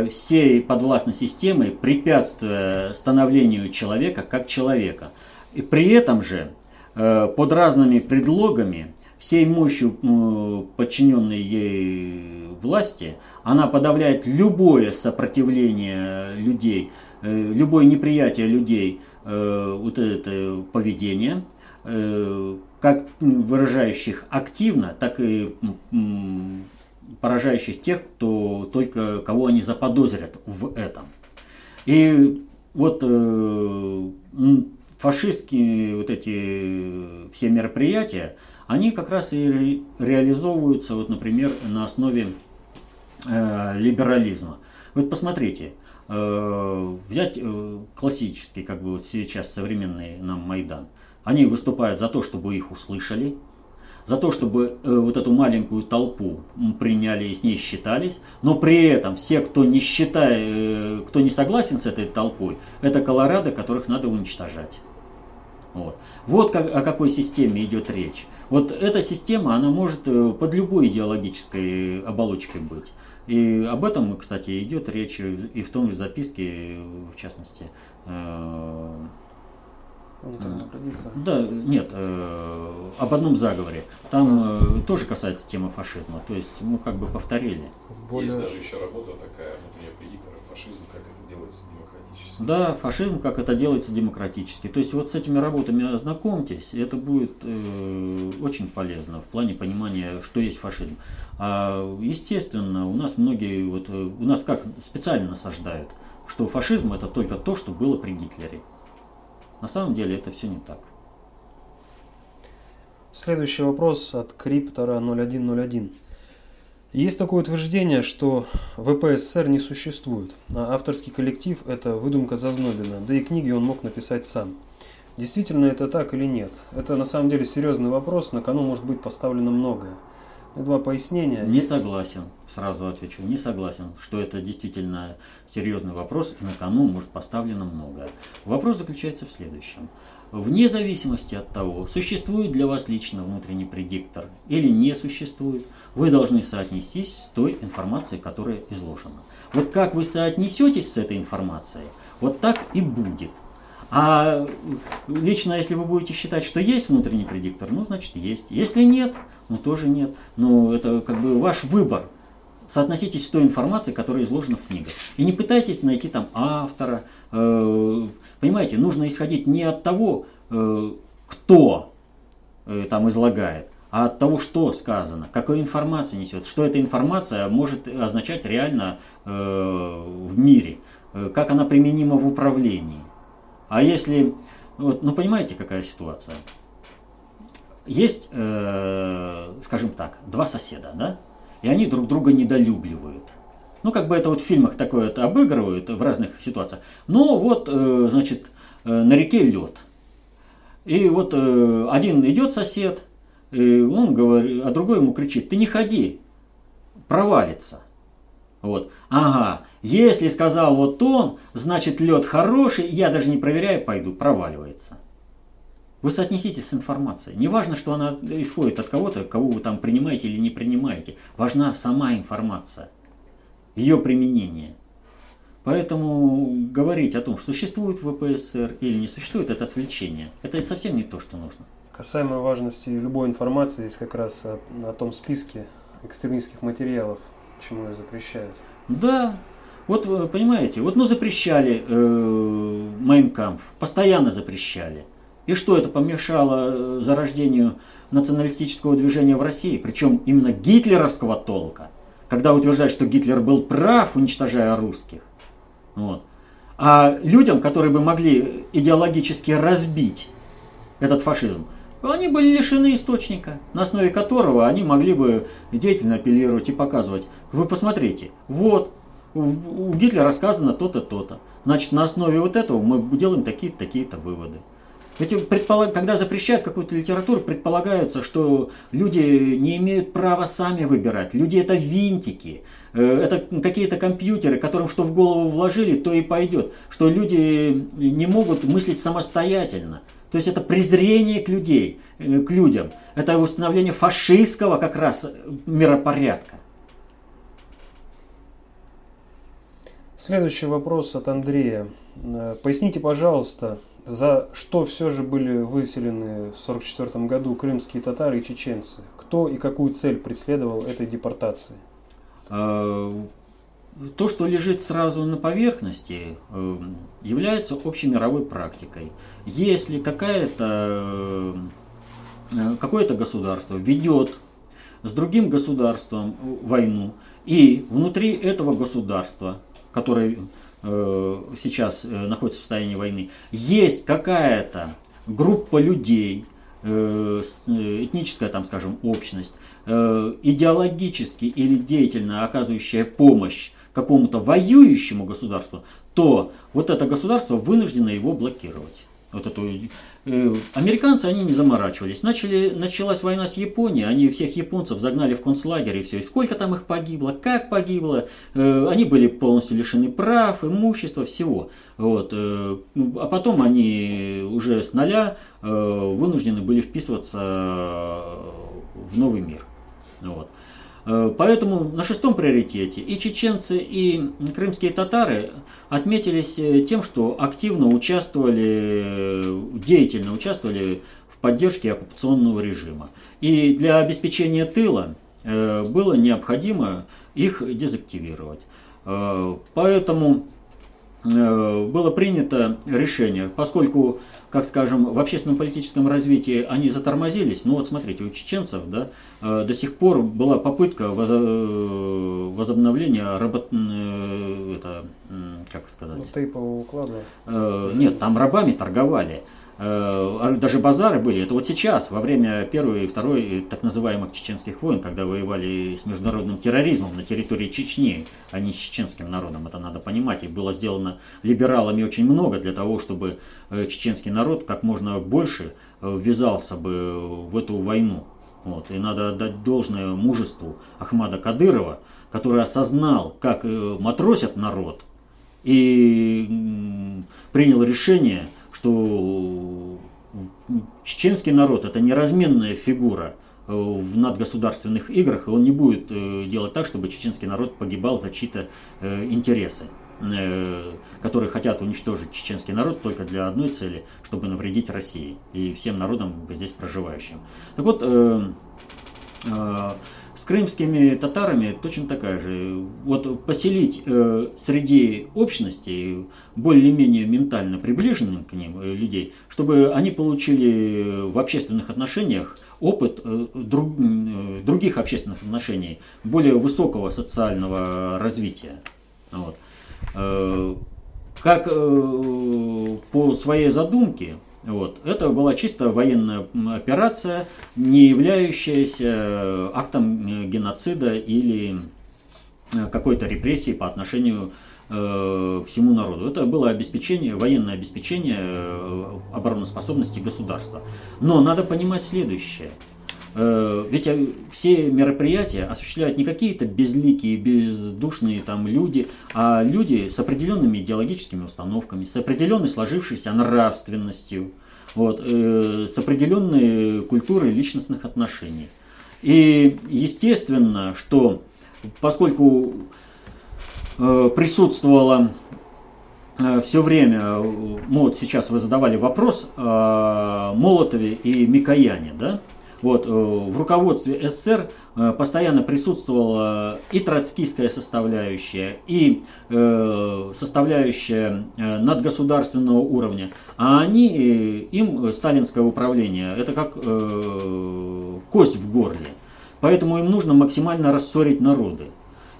всей подвластной системой, препятствуя становлению человека как человека. И при этом же под разными предлогами всей мощью э, подчиненной ей власти, она подавляет любое сопротивление людей, э, любое неприятие людей э, вот это поведение, как выражающих активно, так и поражающих тех, кто только кого они заподозрят в этом. И вот фашистские вот эти все мероприятия, они как раз и реализовываются, вот, например, на основе э, либерализма. Вот посмотрите, э, взять э, классический, как бы вот сейчас современный нам Майдан. Они выступают за то, чтобы их услышали, за то, чтобы э, вот эту маленькую толпу приняли и с ней считались, но при этом все, кто не считает, э, кто не согласен с этой толпой, это колорадо, которых надо уничтожать. Вот, вот как, о какой системе идет речь. Вот эта система, она может э, под любой идеологической оболочкой быть. И об этом, кстати, идет речь и в том же записке, в частности. Э, да, нет, э, об одном заговоре. Там тоже касается темы фашизма. То есть мы как бы повторили. Более... Есть даже еще работа такая внутренняя предиктора фашизм, как это делается да, фашизм, как это делается демократически. То есть вот с этими работами ознакомьтесь, это будет э, очень полезно в плане понимания, что есть фашизм. А, естественно, у нас многие, вот, э, у нас как специально насаждают, что фашизм это только то, что было при Гитлере. На самом деле это все не так. Следующий вопрос от Криптора 0101. Есть такое утверждение, что ВПСР не существует, а авторский коллектив – это выдумка Зазнобина, да и книги он мог написать сам. Действительно это так или нет? Это на самом деле серьезный вопрос, на кону может быть поставлено многое. Два пояснения. Не согласен, сразу отвечу, не согласен, что это действительно серьезный вопрос и на кону может поставлено многое. Вопрос заключается в следующем. Вне зависимости от того, существует для вас лично внутренний предиктор или не существует, вы должны соотнестись с той информацией, которая изложена. Вот как вы соотнесетесь с этой информацией, вот так и будет. А лично, если вы будете считать, что есть внутренний предиктор, ну, значит, есть. Если нет, ну, тоже нет. Но это как бы ваш выбор. Соотноситесь с той информацией, которая изложена в книгах. И не пытайтесь найти там автора, э, Понимаете, нужно исходить не от того, э, кто э, там излагает, а от того, что сказано, какой информация несет, что эта информация может означать реально в мире, как она применима в управлении. А если, вот, ну понимаете, какая ситуация? Есть, скажем так, два соседа, да, и они друг друга недолюбливают – ну, как бы это вот в фильмах такое это обыгрывают в разных ситуациях. Но вот, э, значит, э, на реке лед. И вот э, один идет сосед, и он говорит, а другой ему кричит, ты не ходи, провалится. Вот. Ага, если сказал вот он, значит лед хороший, я даже не проверяю, пойду, проваливается. Вы соотнеситесь с информацией. Не важно, что она исходит от кого-то, кого вы там принимаете или не принимаете. Важна сама информация ее применение. Поэтому говорить о том, существует ВПСР или не существует, это отвлечение. Это совсем не то, что нужно. Касаемо важности любой информации, есть как раз на том списке экстремистских материалов, чему ее запрещают. Да, вот э, понимаете, вот ну запрещали э, Майнкамп, постоянно запрещали. И что это помешало э, зарождению националистического движения в России, причем именно гитлеровского толка – когда утверждают, что Гитлер был прав, уничтожая русских. Вот. А людям, которые бы могли идеологически разбить этот фашизм, они были лишены источника, на основе которого они могли бы деятельно апеллировать и показывать. Вы посмотрите, вот, у Гитлера сказано то-то, то-то. Значит, на основе вот этого мы делаем такие-то, такие-то выводы. Ведь предполаг... когда запрещают какую-то литературу, предполагается, что люди не имеют права сами выбирать. Люди это винтики, э, это какие-то компьютеры, которым что в голову вложили, то и пойдет. Что люди не могут мыслить самостоятельно. То есть это презрение к, людей, к людям. Это установление фашистского как раз миропорядка. Следующий вопрос от Андрея. Поясните, пожалуйста, за что все же были выселены в 1944 году крымские татары и чеченцы? Кто и какую цель преследовал этой депортации? То, что лежит сразу на поверхности, э, является общемировой практикой. Если какая-то, э, какое-то государство ведет с другим государством войну, и внутри этого государства, которое э, сейчас находится в состоянии войны, есть какая-то группа людей, этническая, там, скажем, общность, идеологически или деятельно оказывающая помощь какому-то воюющему государству, то вот это государство вынуждено его блокировать. Вот эту, э, американцы, они не заморачивались. Начали, началась война с Японией, они всех японцев загнали в концлагерь и все. И сколько там их погибло, как погибло. Э, они были полностью лишены прав, имущества, всего. Вот, э, а потом они уже с нуля вынуждены были вписываться в новый мир. Вот. Поэтому на шестом приоритете и чеченцы, и крымские татары отметились э, тем, что активно участвовали, деятельно участвовали в поддержке оккупационного режима. И для обеспечения тыла э, было необходимо их дезактивировать. Поэтому было принято решение, поскольку как скажем, в общественном политическом развитии они затормозились. Ну вот смотрите, у чеченцев да, э, до сих пор была попытка э, возобновления работ... Э, это, как сказать? Ну, тейпового уклада. Нет, там рабами торговали. Э, даже базары были. Это вот сейчас, во время первой и второй так называемых чеченских войн, когда воевали с международным терроризмом на территории Чечни, а не с чеченским народом, это надо понимать. И было сделано либералами очень много для того, чтобы э, чеченский народ как можно больше э, ввязался бы в эту войну. Вот. И надо отдать должное мужеству Ахмада Кадырова, который осознал, как матросят народ, и принял решение – что чеченский народ это неразменная фигура э, в надгосударственных играх, и он не будет э, делать так, чтобы чеченский народ погибал за чьи-то э, интересы, которые хотят уничтожить чеченский народ только для одной цели, чтобы навредить России и всем народам здесь проживающим. Так вот, крымскими татарами точно такая же. Вот поселить э, среди общности более-менее ментально приближенных к ним э, людей, чтобы они получили в общественных отношениях опыт э, друг, э, других общественных отношений, более высокого социального развития. Вот. Э, как э, по своей задумке, вот. Это была чисто военная операция, не являющаяся э, актом э, геноцида или э, какой-то репрессии по отношению э, всему народу. Это было обеспечение, военное обеспечение обороноспособности государства. Но надо понимать следующее. Э, ведь все мероприятия осуществляют не какие-то безликие, бездушные там люди, а люди с определенными идеологическими установками, с определенной сложившейся нравственностью, вот, э, с определенной культурой личностных отношений. И естественно, что поскольку э, присутствовала все время, вот сейчас вы задавали вопрос о Молотове и Микояне, да? Вот, э, в руководстве СССР э, постоянно присутствовала и троцкистская составляющая, и э, составляющая надгосударственного уровня. А они, им сталинское управление, это как кость в горле. Поэтому им нужно максимально рассорить народы.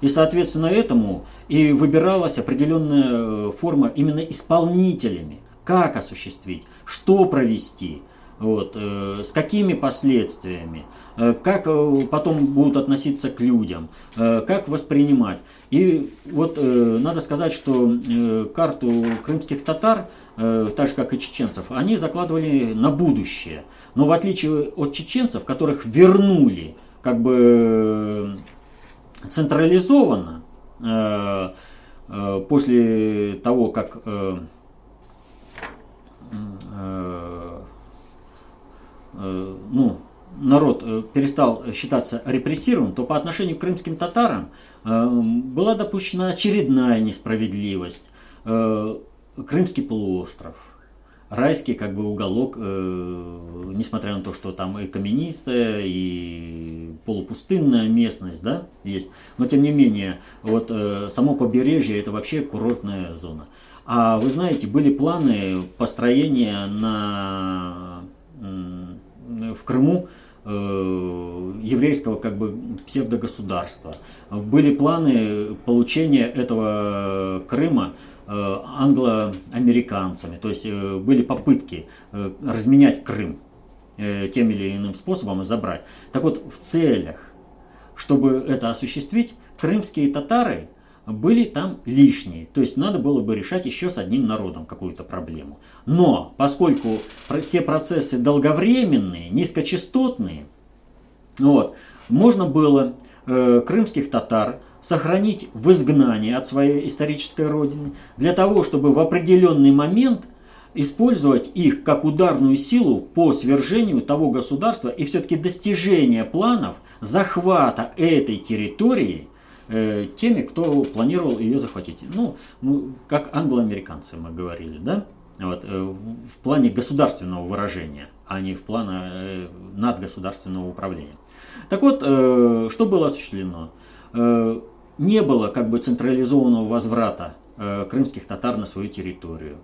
И соответственно этому и выбиралась определенная форма именно исполнителями. Как осуществить, что провести – вот, э, с какими последствиями, э, как э, потом будут относиться к людям, как воспринимать. И вот надо сказать, что карту крымских татар, так же как и чеченцев, они закладывали на будущее. Но в отличие от чеченцев, которых вернули как бы централизованно, после того, как ну, народ перестал считаться репрессированным, то по отношению к крымским татарам была допущена очередная несправедливость. Крымский полуостров – райский как бы уголок, э, несмотря на то, что там и каменистая, и полупустынная местность, да, есть. Но тем не менее, вот э, само побережье это вообще курортная зона. А вы знаете, были планы построения на, в Крыму э, еврейского как бы псевдогосударства. Были планы получения этого Крыма Э, англо-американцами. То есть э, были попытки э, разменять Крым тем или иным способом и забрать. Так вот, в целях, чтобы это осуществить, крымские татары были там лишние. То есть надо было бы решать еще с одним народом какую-то проблему. Но поскольку все процессы долговременные, низкочастотные, вот, можно было э, крымских татар сохранить в изгнании от своей исторической родины, для того, чтобы в определенный момент использовать их как ударную силу по свержению того государства и все-таки достижение планов захвата этой территории э, теми, кто планировал ее захватить. Ну, ну как англо-американцы мы говорили, да? Вот, э, в плане государственного выражения, а не в плане э, надгосударственного управления. Так вот, э, что было осуществлено? Не было как бы централизованного возврата крымских татар на свою территорию.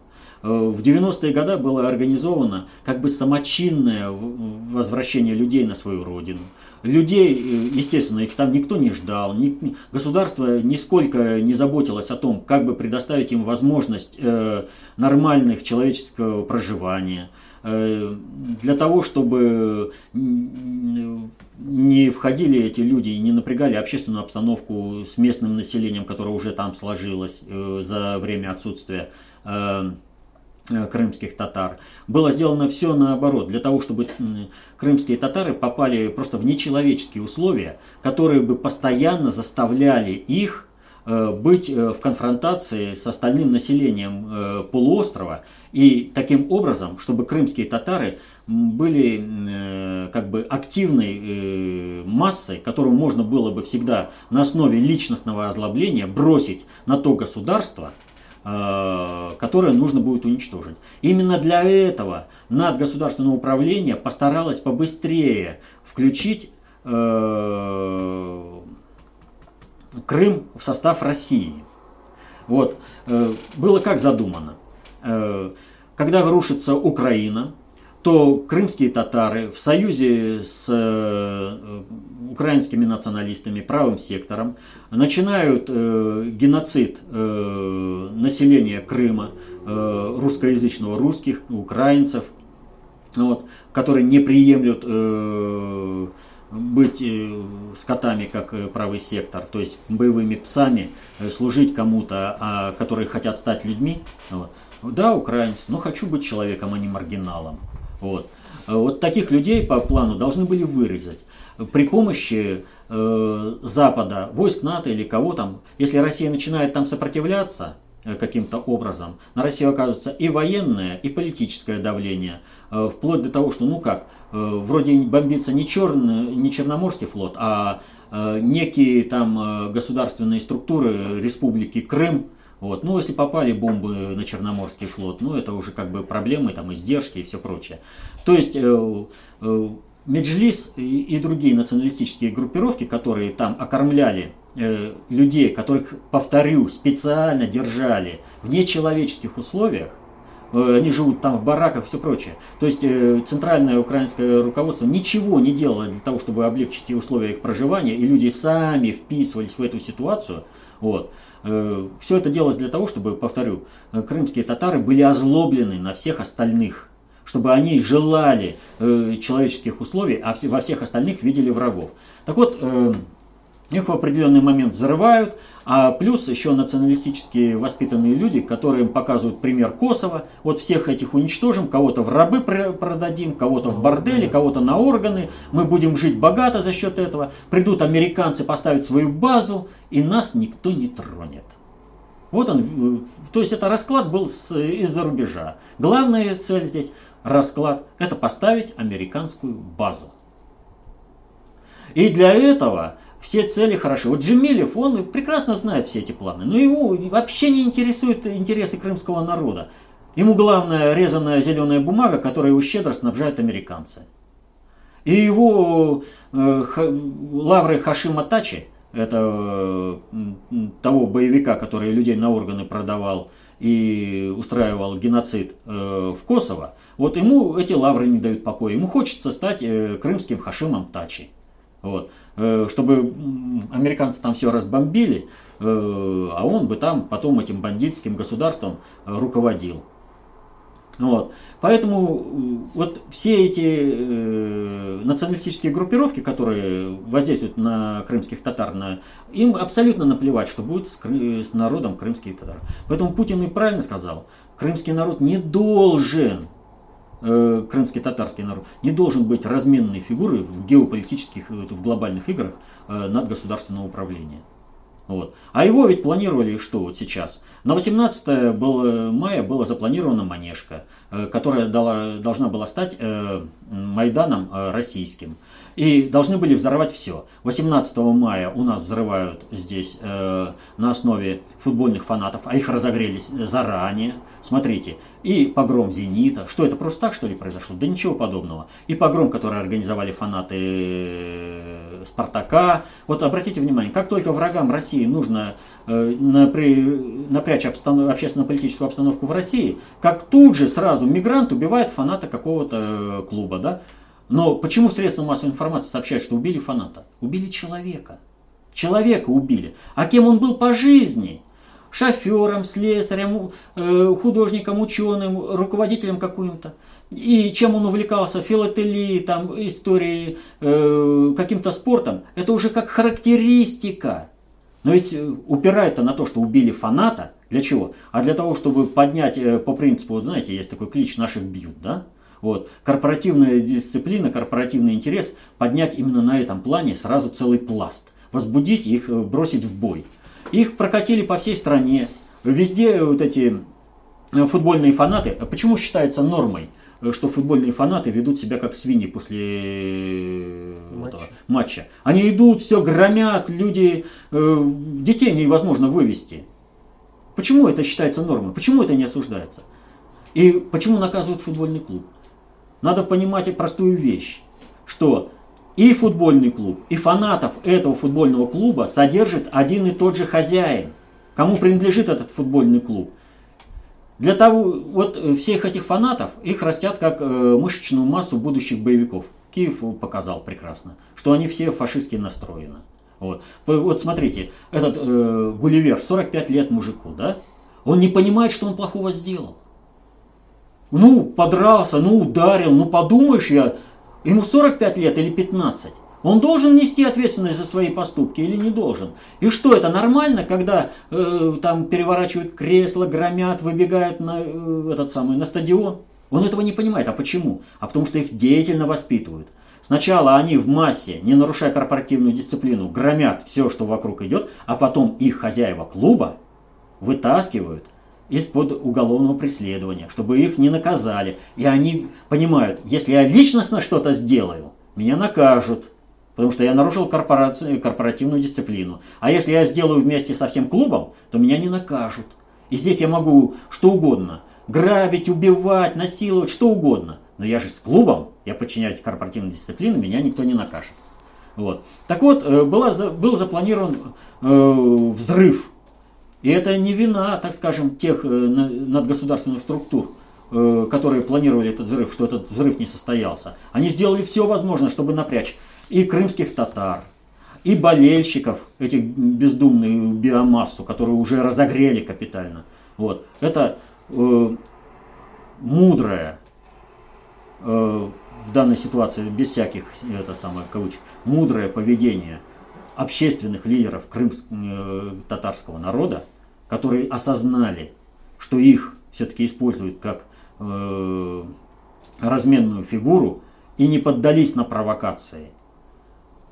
В 90-е годы было организовано как бы самочинное возвращение людей на свою родину. Людей, э, естественно, их там никто не ждал, ни, государство нисколько не заботилось о том, как бы предоставить им возможность э, нормальных человеческого проживания – Э, для того, чтобы не входили эти люди и не напрягали общественную обстановку с местным населением, которое уже там сложилось э, за время отсутствия э, крымских татар. Было сделано все наоборот, для того, чтобы крымские татары попали просто в нечеловеческие условия, которые бы постоянно заставляли их Э, быть э, в конфронтации с остальным населением э, полуострова и таким образом, чтобы крымские татары были как бы активной массой, которую можно было бы всегда на основе личностного озлобления бросить на то государство, которое нужно будет уничтожить. Именно для этого надгосударственное управление постаралось побыстрее включить Крым в состав России. Вот. Э, было как задумано. Э, когда рушится Украина, то крымские татары в союзе с э, украинскими националистами, правым сектором, начинают геноцид населения Крыма, русскоязычного русских, украинцев, вот, которые не приемлют быть э, скотами, как э, правый сектор, то есть боевыми псами, э, служить кому-то, а, которые хотят стать людьми. Вот. Да, украинец, но хочу быть человеком, а не маргиналом. Вот. Вот таких людей по плану должны были вырезать. При помощи э, Запада, войск НАТО или кого там, если Россия начинает там сопротивляться, каким-то образом. На Россию оказывается и военное, и политическое давление. Вплоть до того, что, ну как, Э, вроде бомбится не, черный, не Черноморский флот, а э, некие там э, государственные структуры Республики Крым. Вот. Ну, если попали бомбы на Черноморский флот, ну, это уже как бы проблемы, там, издержки и все прочее. То есть, э, э, Меджлис и, и другие националистические группировки, которые там окормляли э, людей, которых, повторю, специально держали в нечеловеческих условиях, Э, они живут там в бараках все прочее. То есть э, центральное украинское руководство ничего не делало для того, чтобы облегчить условия их проживания, и люди сами вписывались в эту ситуацию. Вот. Э, все это делалось для того, чтобы, повторю, крымские татары были озлоблены на всех остальных, чтобы они желали человеческих условий, а во всех остальных видели врагов. Так вот, их в определенный момент взрывают, а плюс еще националистические воспитанные люди, которые им показывают пример Косово. Вот всех этих уничтожим, кого-то в рабы продадим, кого-то в бордели, кого-то на органы. Мы будем жить богато за счет этого. Придут американцы поставить свою базу, и нас никто не тронет. Вот он, э, то есть это расклад был из-за рубежа. Главная цель здесь расклад – это поставить американскую базу. И для этого все цели хороши. Вот Джемилев, он прекрасно знает все эти планы, но его вообще не интересуют интересы крымского народа. Ему главное резаная зеленая бумага, которой его щедро снабжают американцы. И его э, лавры Хашима Тачи, это э, того боевика, который людей на органы продавал и устраивал геноцид э, в Косово, вот ему эти лавры не дают покоя. Ему хочется стать э, крымским Хашимом Тачи. Вот. Э, чтобы американцы там все разбомбили, э, а он бы там потом этим бандитским государством э, руководил. Вот. Поэтому вот все эти э, националистические группировки, которые воздействуют на крымских татар, на, им абсолютно наплевать, что будет с, с народом крымских татар. Поэтому Путин и правильно сказал, крымский народ не должен Э, крымский татарский народ, не должен быть разменной фигурой в геополитических, в глобальных играх э, над государственного управления. Вот. А его ведь планировали что вот сейчас? На 18 было, мая была запланирована манежка, э, которая дала, должна была стать Майданом российским. И должны были взорвать все. 18 мая у нас взрывают здесь э, на основе футбольных фанатов, а их разогрелись заранее. Смотрите, и погром «Зенита». Что это, просто так, что ли, произошло? Да ничего подобного. И погром, который организовали фанаты э, «Спартака». Вот обратите внимание, как только врагам России нужно э, напря... напрячь обстанов... общественно-политическую обстановку в России, как тут же сразу мигрант убивает фаната какого-то э, клуба, да? Но почему средства массовой информации сообщают, что убили фаната? Убили человека. Человека убили. А кем он был по жизни? Шофером, слесарем, э, художником, ученым, руководителем каким-то. И чем он увлекался, филателией, там, историей, э, каким-то спортом, это уже как характеристика. Но ведь э, упирает-то на то, что убили фаната. Для чего? А для того, чтобы поднять по принципу, вот знаете, есть такой клич «наших бьют», да? Вот. Корпоративная дисциплина, корпоративный интерес поднять именно на этом плане сразу целый пласт. Возбудить их, бросить в бой. Их прокатили по всей стране. Везде вот эти э, футбольные фанаты. А почему считается нормой, э, что футбольные фанаты ведут себя как свиньи после э, матча? Этого матча? Они идут, все громят, люди, детей невозможно вывести. Почему это считается нормой? Почему это не осуждается? И почему наказывают футбольный клуб? Надо понимать простую вещь, что и футбольный клуб, и фанатов этого футбольного клуба содержит один и тот же хозяин. Кому принадлежит этот футбольный клуб? Для того, вот э, всех этих фанатов, их растят как э, мышечную массу будущих боевиков. Киев показал прекрасно, что они все фашистски настроены. Вот, вот смотрите, этот э, Гулливер, 45 лет мужику, да? Он не понимает, что он плохого сделал. Ну, подрался, ну, ударил, ну, подумаешь, я Ему 45 лет или 15. Он должен нести ответственность за свои поступки или не должен? И что это нормально, когда э, там переворачивают кресло, громят, выбегают на э, этот самый на стадион? Он этого не понимает. А почему? А потому что их деятельно воспитывают. Сначала они в массе, не нарушая корпоративную дисциплину, громят все, что вокруг идет, а потом их хозяева клуба вытаскивают из-под уголовного преследования, чтобы их не наказали. И они понимают, если я личностно что-то сделаю, меня накажут, потому что я нарушил корпоративную дисциплину. А если я сделаю вместе со всем клубом, то меня не накажут. И здесь я могу что угодно, грабить, убивать, насиловать, что угодно. Но я же с клубом, я подчиняюсь корпоративной дисциплине, меня никто не накажет. Вот. Так вот, э, была, был запланирован э, взрыв и это не вина, так скажем, тех э, надгосударственных структур, э, которые планировали этот взрыв, что этот взрыв не состоялся. Они сделали все возможное, чтобы напрячь и крымских татар, и болельщиков, этих бездумную биомассу, которую уже разогрели капитально. Вот. Это э, мудрое э, в данной ситуации, без всяких, это самое, кавычек, мудрое поведение – общественных лидеров крымско-татарского э, народа, которые осознали, что их все-таки используют как э, разменную фигуру и не поддались на провокации.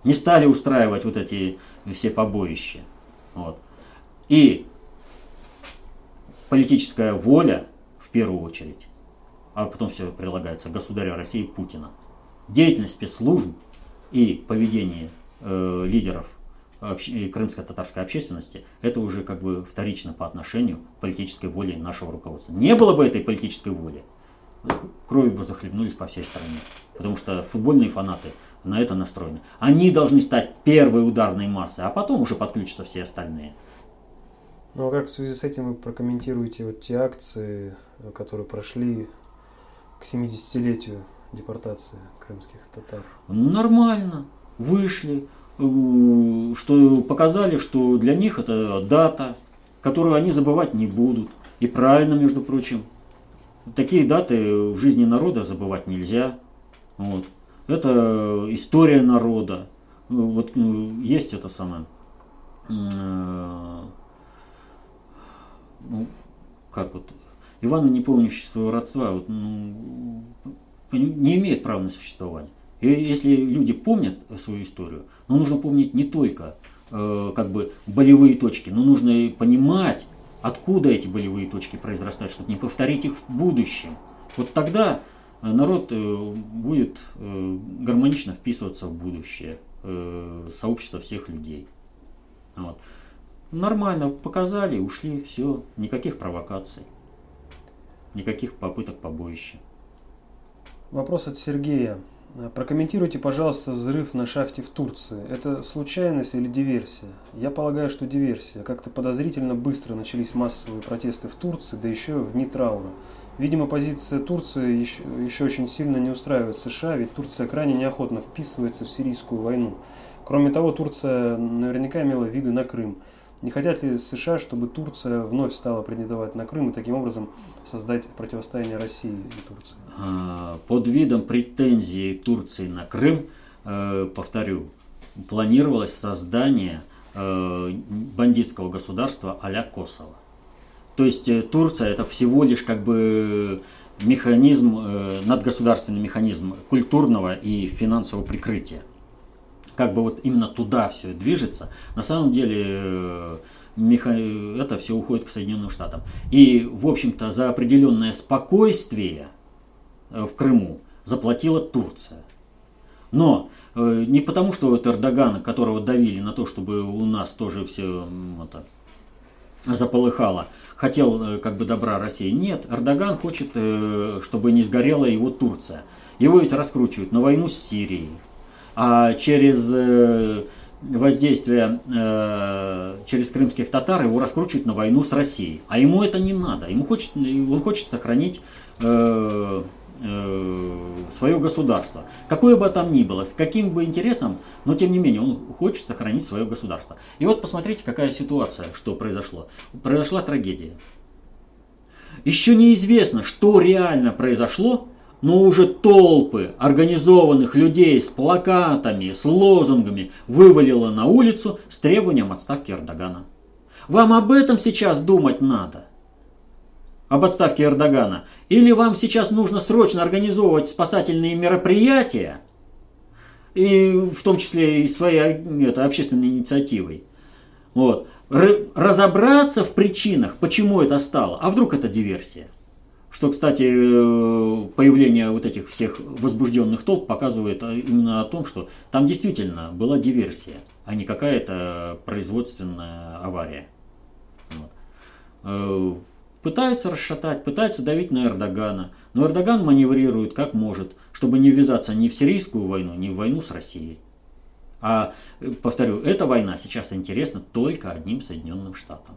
Не стали устраивать вот эти все побоища. Вот. И политическая воля, в первую очередь, а потом все прилагается, государя России Путина. Деятельность спецслужб и поведение э, лидеров обще, крымско-татарской общественности, это уже как бы вторично по отношению к политической воле нашего руководства. Не было бы этой политической воли, кровью бы захлебнулись по всей стране. Потому что футбольные фанаты на это настроены. Они должны стать первой ударной массой, а потом уже подключатся все остальные. Ну а как в связи с этим вы прокомментируете вот те акции, которые прошли к 70-летию депортации крымских татар? Нормально. Вышли, э, что показали, что для них это дата, которую они забывать не будут. И правильно, между прочим. Такие даты в жизни народа забывать нельзя. Вот. Это история народа. Вот э, есть это самое. Э, ну, как вот Иван, не помнящий своего родства, вот, ну, не имеет права на существование. И если люди помнят свою историю, но нужно помнить не только э, как бы болевые точки, но нужно и понимать, откуда эти болевые точки произрастают, чтобы не повторить их в будущем. Вот тогда э, народ э, будет э, гармонично вписываться в будущее э, сообщества всех людей. Вот. Нормально показали, ушли, все, никаких провокаций, никаких попыток побоища. Вопрос от Сергея. Прокомментируйте, пожалуйста, взрыв на шахте в Турции. Это случайность или диверсия? Я полагаю, что диверсия. Как-то подозрительно быстро начались массовые протесты в Турции, да еще в дни траура. Видимо, позиция Турции еще, еще очень сильно не устраивает США, ведь Турция крайне неохотно вписывается в сирийскую войну. Кроме того, Турция наверняка имела виды на Крым – не хотят ли США, чтобы Турция вновь стала претендовать на Крым и таким образом создать противостояние России и Турции? А, под видом претензий Турции на Крым, э, повторю, планировалось создание э, бандитского государства а-ля Косово. То есть э, Турция это всего лишь как бы механизм, надгосударственный механизм культурного и финансового прикрытия как бы вот именно туда все движется, на самом деле э, это все уходит к Соединенным Штатам. И, в общем-то, за определенное спокойствие э, в Крыму заплатила Турция. Но э, не потому, что вот Эрдогана, которого давили на то, чтобы у нас тоже все это, заполыхало, хотел как бы добра России. Нет, Эрдоган хочет, чтобы не сгорела его Турция. Его ведь раскручивают на войну с Сирией, а через э, воздействие э, через крымских татар его раскручивают на войну с Россией. А ему это не надо. Ему хочет, он хочет сохранить э, свое государство. Какое бы там ни было, с каким бы интересом, но тем не менее он хочет сохранить свое государство. И вот посмотрите, какая ситуация, что произошло. Произошла трагедия. Еще неизвестно, что реально произошло, но уже толпы организованных людей с плакатами, с лозунгами вывалило на улицу с требованием отставки Эрдогана. Вам об этом сейчас думать надо? Об отставке Эрдогана? Или вам сейчас нужно срочно организовывать спасательные мероприятия, и в том числе и своей это, общественной инициативой? Вот. Разобраться в причинах, почему это стало. А вдруг это диверсия? Что, кстати, э, появление вот этих всех возбужденных толп показывает а, именно о том, что там действительно была диверсия, а не какая-то производственная авария. Вот. Э, пытаются расшатать, пытаются давить на Эрдогана, но Эрдоган маневрирует как может, чтобы не ввязаться ни в сирийскую войну, ни в войну с Россией. А, э, повторю, эта война сейчас интересна только одним Соединенным Штатам.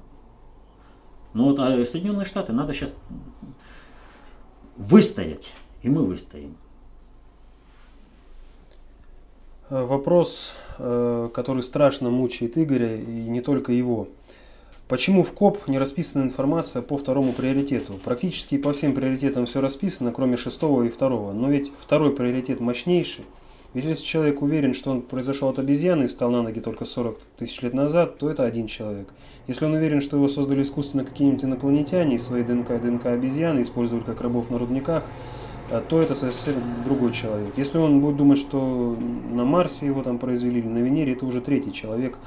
Ну вот а Соединенные Штаты надо сейчас выстоять, и мы выстоим. Э, вопрос, э, который страшно мучает Игоря, и не только его. Почему в КОП не расписана информация по второму приоритету? Практически по всем приоритетам все расписано, кроме шестого и второго. Но ведь второй приоритет мощнейший. Если человек уверен, что он произошел от обезьяны и встал на ноги только 40 тысяч лет назад, то это один человек. Если он уверен, что его создали искусственно какие-нибудь инопланетяне и свои ДНК и ДНК обезьяны использовали как рабов на рудниках, э, то это совсем другой человек. Если он будет думать, что на Марсе его там произвели или на Венере, это уже третий человек,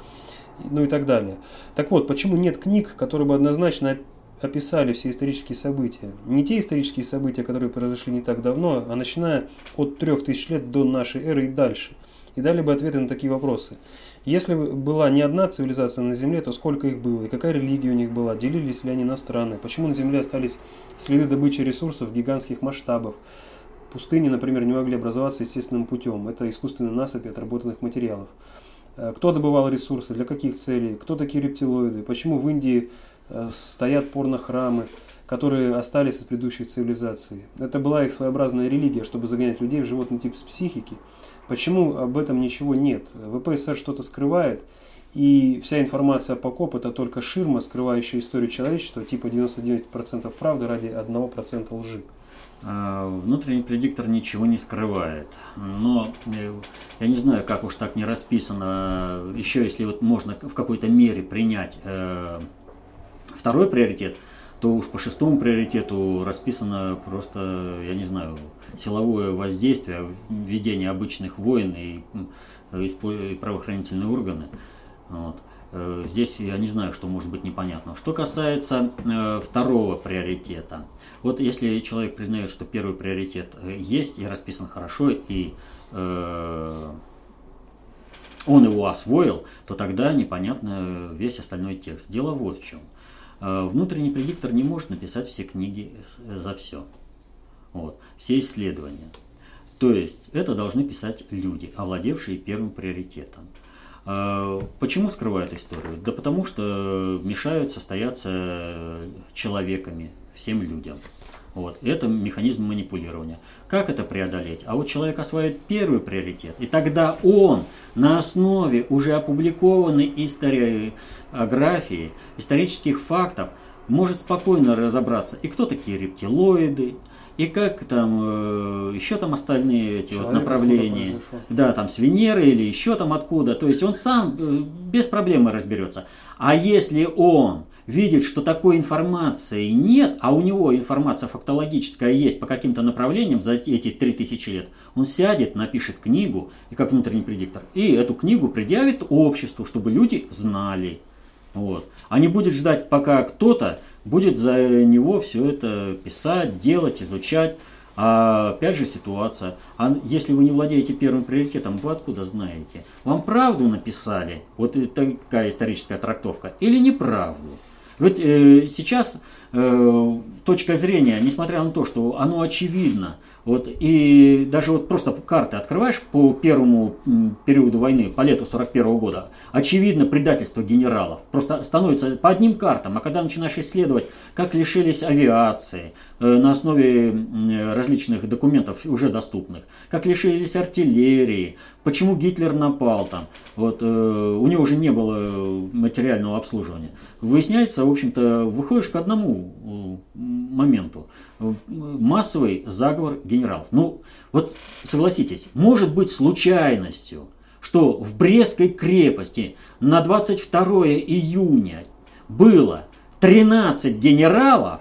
ну и так далее. Так вот, почему нет книг, которые бы однозначно описали все исторические события. Не те исторические события, которые произошли не так давно, а начиная от 3000 лет до нашей эры и дальше. И дали бы ответы на такие вопросы. Если была не одна цивилизация на Земле, то сколько их было и какая религия у них была, делились ли они на страны, почему на Земле остались следы добычи ресурсов гигантских масштабов. Пустыни, например, не могли образоваться естественным путем. Это искусственные насыпи отработанных материалов. Э, кто добывал ресурсы, для каких целей, кто такие рептилоиды, почему в Индии стоят порнохрамы, которые остались от предыдущих цивилизаций. Это была их своеобразная религия, чтобы загонять людей в животный тип психики. Почему об этом ничего нет? ВПСР что-то скрывает, и вся информация по КОП это только ширма, скрывающая историю человечества, типа 99% правды ради 1% лжи. А, внутренний предиктор ничего не скрывает. Но э, я не знаю, как уж так не расписано, еще если вот можно в какой-то мере принять э, второй приоритет, то уж по шестому приоритету расписано просто, я не знаю, силовое воздействие, введение обычных войн и, и правоохранительные органы. Вот. Э, здесь я не знаю, что может быть непонятно. Что касается э, второго приоритета. Вот если человек признает, что первый приоритет э, есть и расписан хорошо, и э, он его освоил, то тогда непонятно весь остальной текст. Дело вот в чем. Э, внутренний предиктор не может написать все книги за все. Вот, все исследования. То есть это должны писать люди, овладевшие первым приоритетом. А, почему скрывают историю? Да потому что мешают состояться человеками, всем людям. Вот. Это механизм манипулирования. Как это преодолеть? А вот человек осваивает первый приоритет, и тогда он на основе уже опубликованной историографии, исторических фактов, может спокойно разобраться, и кто такие рептилоиды, и как там э, еще там остальные эти вот направления, да, там с Венеры или еще там откуда, то есть он сам э, без проблемы разберется. А если он видит, что такой информации нет, а у него информация фактологическая есть по каким-то направлениям за эти 3000 лет, он сядет, напишет книгу, и как внутренний предиктор, и эту книгу предъявит обществу, чтобы люди знали. Вот. А не будет ждать, пока кто-то будет за него все это писать, делать, изучать. А опять же ситуация. А если вы не владеете первым приоритетом, вы откуда знаете? Вам правду написали? Вот такая историческая трактовка. Или неправду? Ведь э, сейчас э, точка зрения, несмотря на то, что оно очевидно, вот, и даже вот просто карты открываешь по первому периоду войны, по лету 41 года, очевидно предательство генералов. Просто становится по одним картам, а когда начинаешь исследовать, как лишились авиации э, на основе различных документов уже доступных, как лишились артиллерии, почему Гитлер напал там, вот, э, у него уже не было материального обслуживания. Выясняется, в общем-то, выходишь к одному э, моменту – массовый заговор генералов. Ну, вот согласитесь, может быть случайностью, что в Брестской крепости на 22 июня было 13 генералов,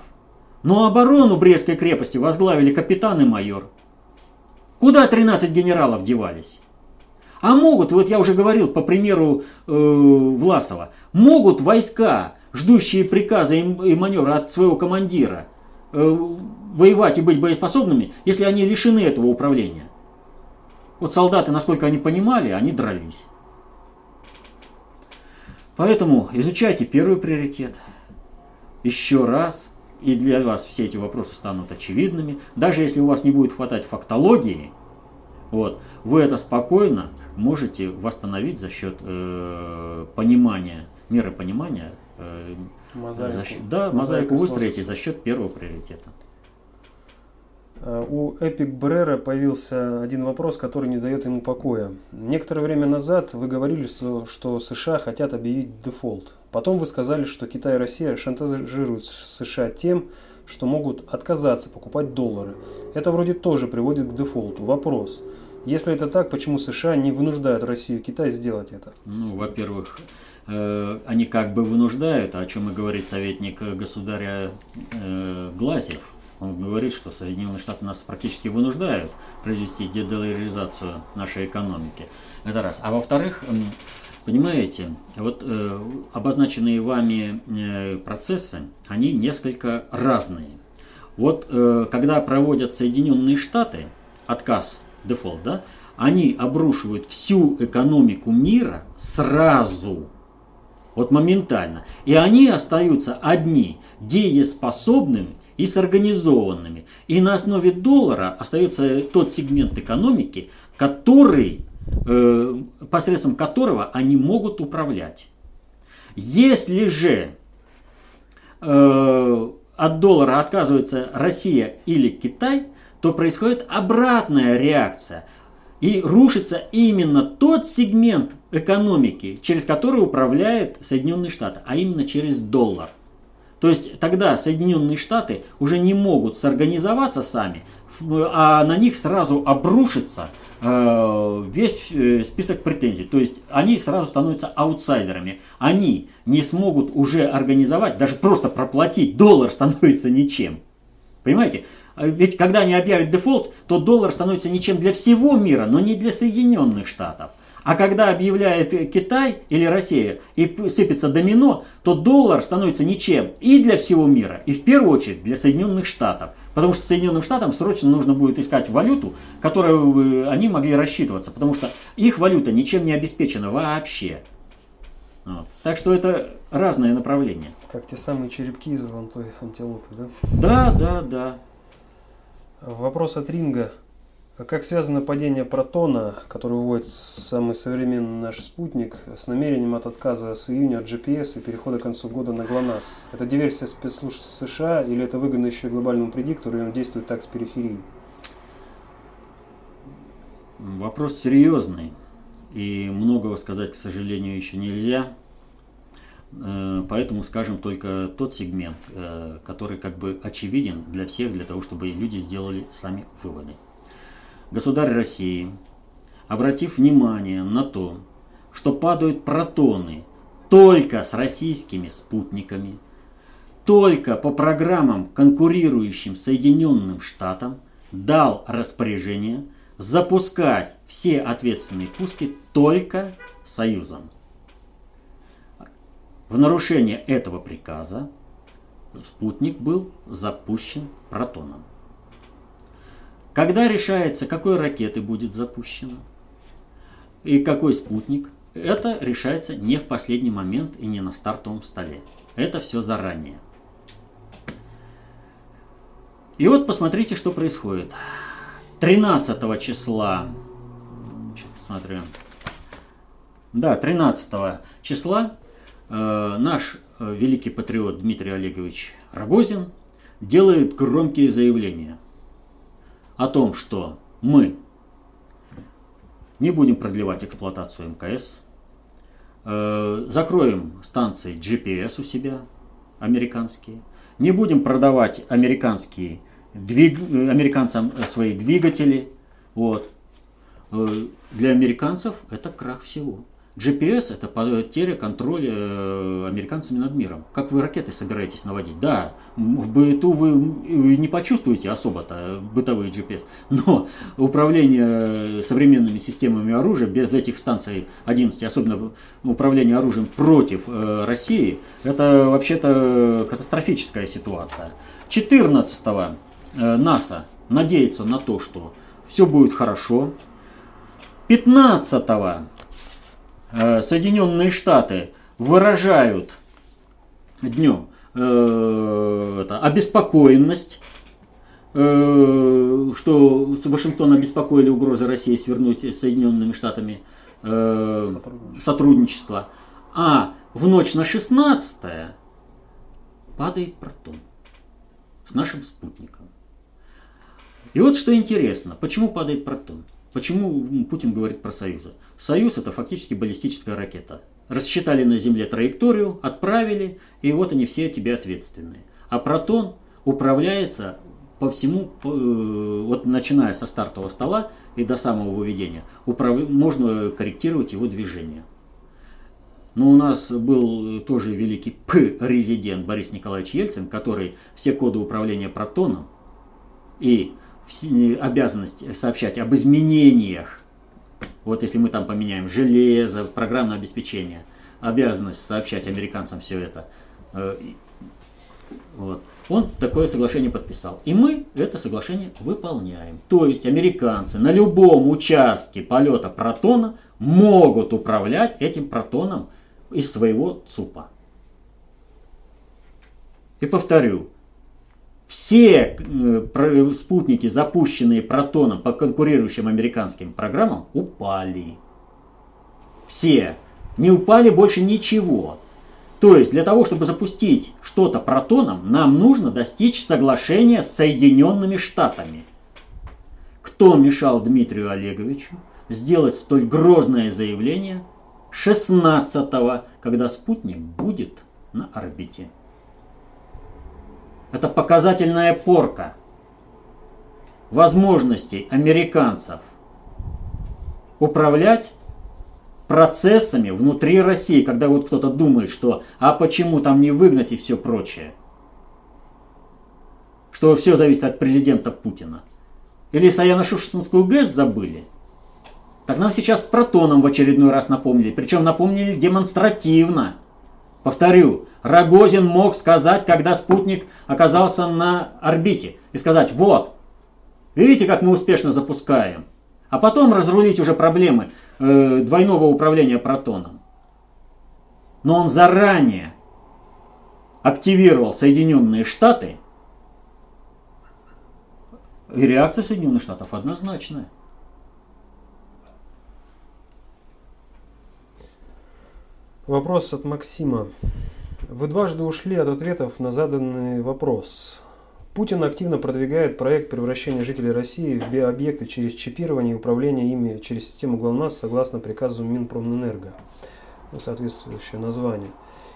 но оборону Брестской крепости возглавили капитан и майор. Куда 13 генералов девались? А могут, вот я уже говорил по примеру э, Власова, могут войска, ждущие приказа и, и маневра от своего командира, Э, воевать и быть боеспособными, если они лишены этого управления. Вот солдаты, насколько они понимали, они дрались. Поэтому изучайте первый приоритет еще раз, и для вас все эти вопросы станут очевидными. Даже если у вас не будет хватать фактологии, вот, вы это спокойно можете восстановить за счет э, понимания, меры понимания э, Мозаику. За счет, да, мозаику выстроите за счет первого приоритета. Э, у Эпик Брера появился один вопрос, который не дает ему покоя. Некоторое время назад вы говорили, что, что США хотят объявить дефолт. Потом вы сказали, что Китай и Россия шантажируют США тем, что могут отказаться покупать доллары. Это вроде тоже приводит к дефолту. Вопрос. Если это так, почему США не вынуждают Россию и Китай сделать это? Ну, во-первых, Э, они как бы вынуждают, о чем и говорит советник государя э, Глазьев, Он говорит, что Соединенные Штаты нас практически вынуждают произвести дедоларизацию нашей экономики. Это раз. А во-вторых, понимаете, вот э, обозначенные вами э, процессы, они несколько разные. Вот э, когда проводят Соединенные Штаты отказ, дефолт, да, они обрушивают всю экономику мира сразу, вот моментально. И они остаются одни, дееспособными и с организованными. И на основе доллара остается тот сегмент экономики, который, э, посредством которого они могут управлять. Если же э, от доллара отказывается Россия или Китай, то происходит обратная реакция. И рушится именно тот сегмент экономики, через который управляет Соединенные Штаты, а именно через доллар. То есть тогда Соединенные Штаты уже не могут сорганизоваться сами, а на них сразу обрушится э, весь э, список претензий. То есть они сразу становятся аутсайдерами. Они не смогут уже организовать, даже просто проплатить. Доллар становится ничем. Понимаете? А ведь когда они объявят дефолт, то доллар становится ничем для всего мира, но не для Соединенных Штатов. А когда объявляет Китай или Россия и сыпется домино, то доллар становится ничем и для всего мира, и в первую очередь для Соединенных Штатов. Потому что Соединенным Штатам срочно нужно будет искать валюту, которую они могли рассчитываться, потому что их валюта ничем не обеспечена вообще. Вот. Так что это разное направление. Как те самые черепки из золотой антилопы, да? Да, да, да. Вопрос от Ринга. А как связано падение протона, который выводит самый современный наш спутник, с намерением от отказа с июня от GPS и перехода к концу года на ГЛОНАСС? Это диверсия спецслужб США или это выгодно еще глобальному предиктору, и он действует так с периферии? Вопрос серьезный. И многого сказать, к сожалению, еще нельзя. Э, поэтому скажем только тот сегмент, э, который как бы очевиден для всех, для того, чтобы люди сделали сами выводы. Государь России, обратив внимание на то, что падают протоны только с российскими спутниками, только по программам, конкурирующим Соединенным Штатам, дал распоряжение запускать все ответственные пуски только Союзом. В нарушение этого приказа спутник был запущен протоном. Когда решается, какой ракеты будет запущено и какой спутник, это решается не в последний момент и не на стартовом столе. Это все заранее. И вот посмотрите, что происходит. 13 числа, смотрю, да, 13 числа наш э, великий патриот Дмитрий Олегович Рогозин делает громкие заявления о том, что мы не будем продлевать эксплуатацию МКС, э, закроем станции GPS у себя, американские, не будем продавать американские двиг... американцам свои двигатели. Вот. Для американцев это крах всего. GPS это потеря контроля э, американцами над миром. Как вы ракеты собираетесь наводить? Да, в быту вы не почувствуете особо-то бытовые GPS, но управление современными системами оружия без этих станций 11, особенно управление оружием против э, России, это вообще-то катастрофическая ситуация. 14 э, НАСА надеется на то, что все будет хорошо. 15 Э, Соединенные Штаты выражают днем э, это, обеспокоенность, э, что Вашингтон обеспокоили угрозы России свернуть с Соединенными Штатами э, сотрудничество. сотрудничество. А в ночь на 16 падает протон с нашим спутником. И вот что интересно, почему падает протон? Почему Путин говорит про союзы? Союз это фактически баллистическая ракета. Рассчитали на Земле траекторию, отправили, и вот они все тебе ответственные. А протон управляется по всему, э, вот начиная со стартового стола и до самого выведения, управ... можно корректировать его движение. Но у нас был тоже великий П-резидент Борис Николаевич Ельцин, который все коды управления протоном и обязанность сообщать об изменениях, вот если мы там поменяем железо, программное обеспечение, обязанность сообщать американцам все это, э, вот, он такое соглашение подписал. И мы это соглашение выполняем. То есть американцы на любом участке полета протона могут управлять этим протоном из своего ЦУПа. И повторю, все э, спутники, запущенные протоном по конкурирующим американским программам, упали. Все. Не упали больше ничего. То есть для того, чтобы запустить что-то протоном, нам нужно достичь соглашения с Соединенными Штатами. Кто мешал Дмитрию Олеговичу сделать столь грозное заявление 16-го, когда спутник будет на орбите? Это показательная порка возможностей американцев управлять процессами внутри России, когда вот кто-то думает, что а почему там не выгнать и все прочее. Что все зависит от президента Путина. Или Саяно-Шушинскую ГЭС забыли? Так нам сейчас с Протоном в очередной раз напомнили. Причем напомнили демонстративно. Повторю, Рогозин мог сказать, когда спутник оказался на орбите, и сказать, вот, видите, как мы успешно запускаем. А потом разрулить уже проблемы э, двойного управления протоном. Но он заранее активировал Соединенные Штаты, и реакция Соединенных Штатов однозначная. Вопрос от Максима. Вы дважды ушли от ответов на заданный вопрос. Путин активно продвигает проект превращения жителей России в биообъекты через чипирование и управление ими через систему ГЛОНАСС согласно приказу Минпромэнерго. Ну, соответствующее название.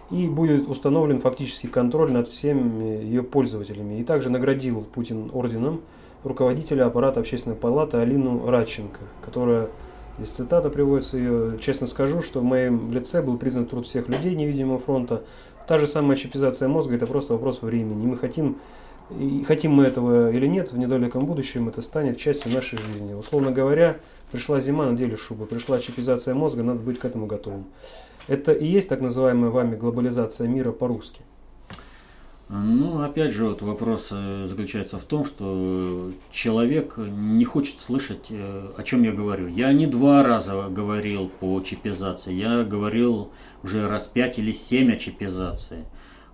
И будет установлен фактический контроль над всеми ее пользователями. И также наградил Путин орденом руководителя аппарата общественной палаты Алину Радченко, которая Здесь цитата приводится ее. Честно скажу, что в моем лице был признан труд всех людей невидимого фронта. Та же самая чипизация мозга – это просто вопрос времени. И мы хотим, и хотим мы этого или нет, в недалеком будущем это станет частью нашей жизни. Условно говоря, пришла зима, надели шубы. Пришла чипизация мозга, надо быть к этому готовым. Это и есть так называемая вами глобализация мира по-русски. Ну, опять же, вот вопрос э, заключается в том, что человек не хочет слышать, э, о чем я говорю. Я не два раза говорил по чипизации, я говорил уже раз пять или семь о чипизации.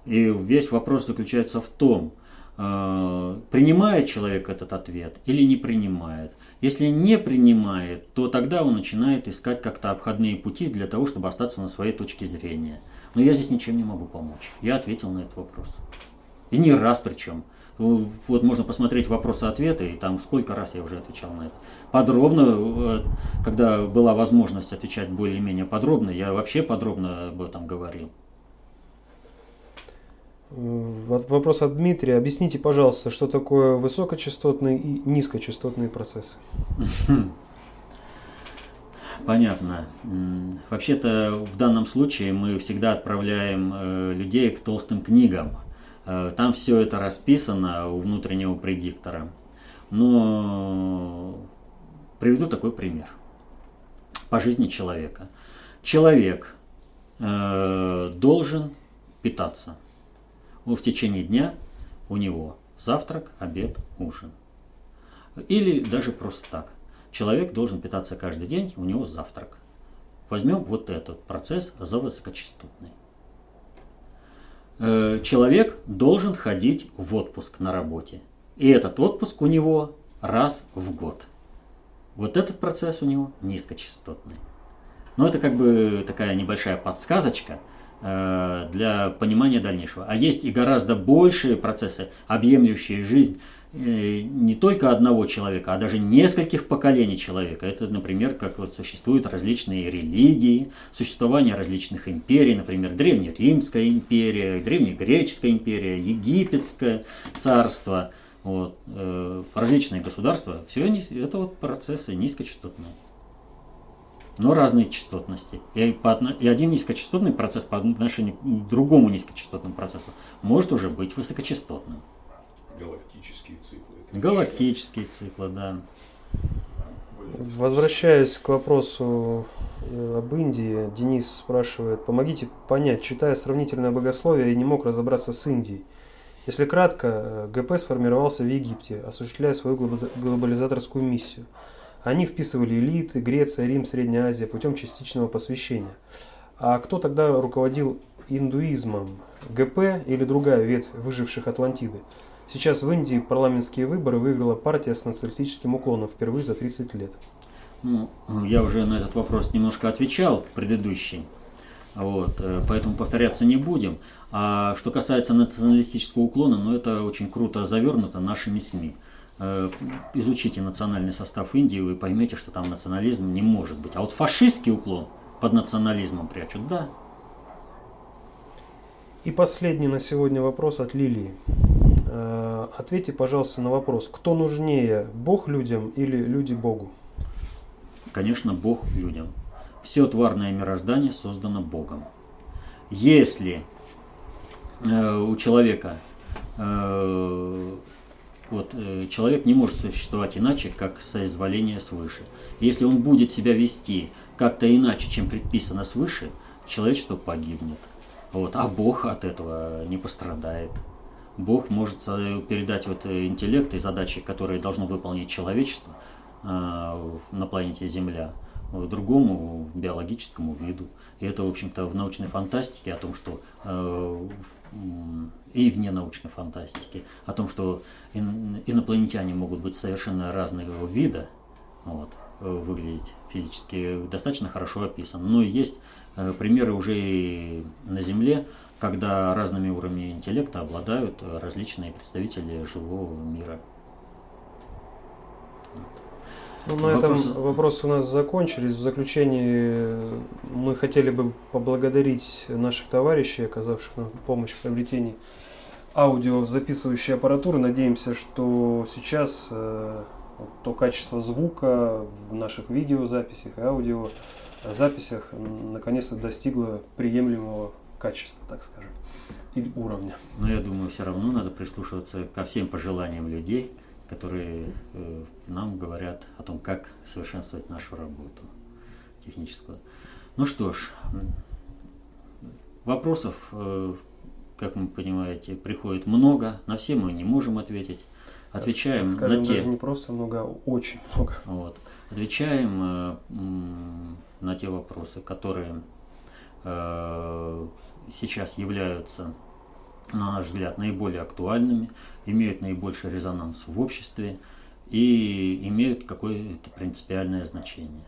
И весь вопрос заключается в том, э, принимает человек этот ответ или не принимает. Если не принимает, то тогда он начинает искать как-то обходные пути для того, чтобы остаться на своей точке зрения. Но я здесь ничем не могу помочь. Я ответил на этот вопрос. И не раз причем. Вот можно посмотреть вопросы-ответы, и там сколько раз я уже отвечал на это. Подробно, э, когда была возможность отвечать более-менее подробно, я вообще подробно об этом говорил. Вопрос от Дмитрия. Объясните, пожалуйста, что такое высокочастотные и низкочастотные процессы? Понятно. Вообще-то в данном случае мы всегда отправляем э, людей к толстым книгам. Э, там все это расписано у внутреннего предиктора. Но приведу такой пример по жизни человека. Человек э, должен питаться. В течение дня у него завтрак, обед, ужин. Или даже просто так. Человек должен питаться каждый день, у него завтрак. Возьмем вот этот процесс за высокочастотный. Э, человек должен ходить в отпуск на работе. И этот отпуск у него раз в год. Вот этот процесс у него низкочастотный. Но это как бы такая небольшая подсказочка э, для понимания дальнейшего. А есть и гораздо большие процессы, объемлющие жизнь не только одного человека, а даже нескольких поколений человека. Это, например, как вот существуют различные религии, существование различных империй, например, Древнеримская империя, Древнегреческая империя, Египетское царство, вот, э, различные государства. Все это вот процессы низкочастотные но разные частотности. И, по, и один низкочастотный процесс по отношению к другому низкочастотному процессу может уже быть высокочастотным. Галактические циклы. Это Галактические циклы, да. Возвращаясь к вопросу э, об Индии, Денис спрашивает, помогите понять, читая сравнительное богословие, я не мог разобраться с Индией. Если кратко, э, ГП сформировался в Египте, осуществляя свою глобализа- глобализаторскую миссию. Они вписывали элиты, Греция, Рим, Средняя Азия путем частичного посвящения. А кто тогда руководил индуизмом? ГП или другая ветвь выживших Атлантиды? Сейчас в Индии парламентские выборы выиграла партия с националистическим уклоном впервые за 30 лет. Ну, я уже на этот вопрос немножко отвечал, предыдущий. Вот, э, поэтому повторяться не будем. А что касается националистического уклона, ну это очень круто завернуто нашими СМИ. Э, Изучите национальный состав Индии, вы поймете, что там национализм не может быть. А вот фашистский уклон под национализмом прячут, да. И последний на сегодня вопрос от Лилии. Э, Ответьте, пожалуйста, на вопрос, кто нужнее, Бог людям или люди Богу? конечно, Бог людям. Все тварное мироздание создано Богом. Если э, у человека э, вот, э, человек не может существовать иначе, как соизволение свыше. Если он будет себя вести как-то иначе, чем предписано свыше, человечество погибнет. Вот. А Бог от этого не пострадает. Бог может передать вот э, интеллект и задачи, которые должно выполнить человечество э, на планете Земля, э, другому биологическому виду. И это, в общем-то, в научной фантастике о том, что и вне научной фантастики, о том, что ин- инопланетяне могут быть совершенно разного вида, вот, выглядеть физически достаточно хорошо описано. Но есть примеры уже и на Земле, когда разными уровнями интеллекта обладают э, различные представители живого мира. Ну, на этом Вопросы? у нас закончились. В заключении э, мы хотели бы поблагодарить наших товарищей, оказавших нам помощь в приобретении аудиозаписывающей аппаратуры. Надеемся, что сейчас э, то качество звука в наших видеозаписях и аудиозаписях наконец-то достигло приемлемого качества, так скажем, или уровня. Но я думаю, все равно надо прислушиваться ко всем пожеланиям людей, которые э, нам говорят о том, как совершенствовать нашу работу техническую. Ну что ж, вопросов, э, как вы понимаете, приходит много. На все мы не можем ответить. Отвечаем Так скажем, на те. даже не просто много, а очень много. Вот. Отвечаем э, на те вопросы, которые э, сейчас являются, на наш взгляд, наиболее актуальными, имеют наибольший резонанс в обществе и имеют какое-то принципиальное значение.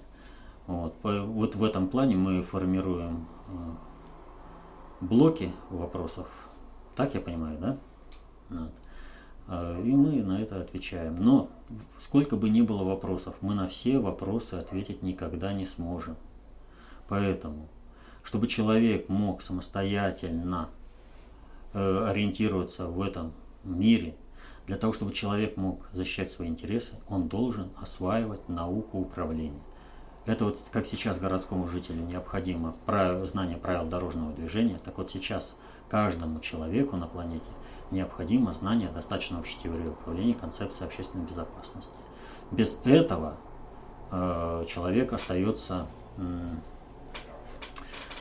Вот, вот в этом плане мы формируем э, блоки вопросов. Так я понимаю, да? Вот. А, И мы на это отвечаем. Но сколько бы ни было вопросов, мы на все вопросы ответить никогда не сможем. Поэтому, чтобы человек мог самостоятельно э, ориентироваться в этом мире, для того, чтобы человек мог защищать свои интересы, он должен осваивать науку управления. Это вот как сейчас городскому жителю необходимо правил- знание правил дорожного движения, так вот сейчас каждому человеку на планете необходимо знание достаточно общей теории управления, концепции общественной безопасности. Без этого э, человек остается м,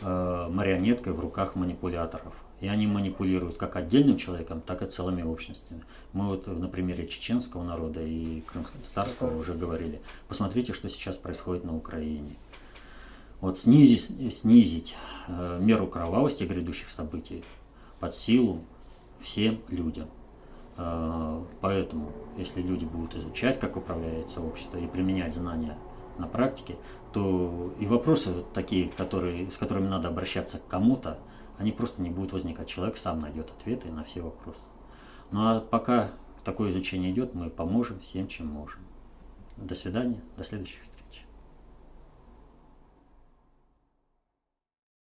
э, марионеткой в руках манипуляторов. И они манипулируют как отдельным человеком, так и целыми общностями. Мы вот на примере чеченского народа и крымско-татарского уже говорили. Посмотрите, что сейчас происходит на Украине. Вот снизить, снизить э, меру кровавости грядущих событий под силу всем людям. Э, Поэтому, если люди будут изучать, как управляется общество, и применять знания на практике, то и вопросы вот такие, которые, с которыми надо обращаться к кому-то, они просто не будут возникать. Человек сам найдет ответы на все вопросы. Ну а пока такое изучение идет, мы поможем всем, чем можем. До свидания, до следующих встреч.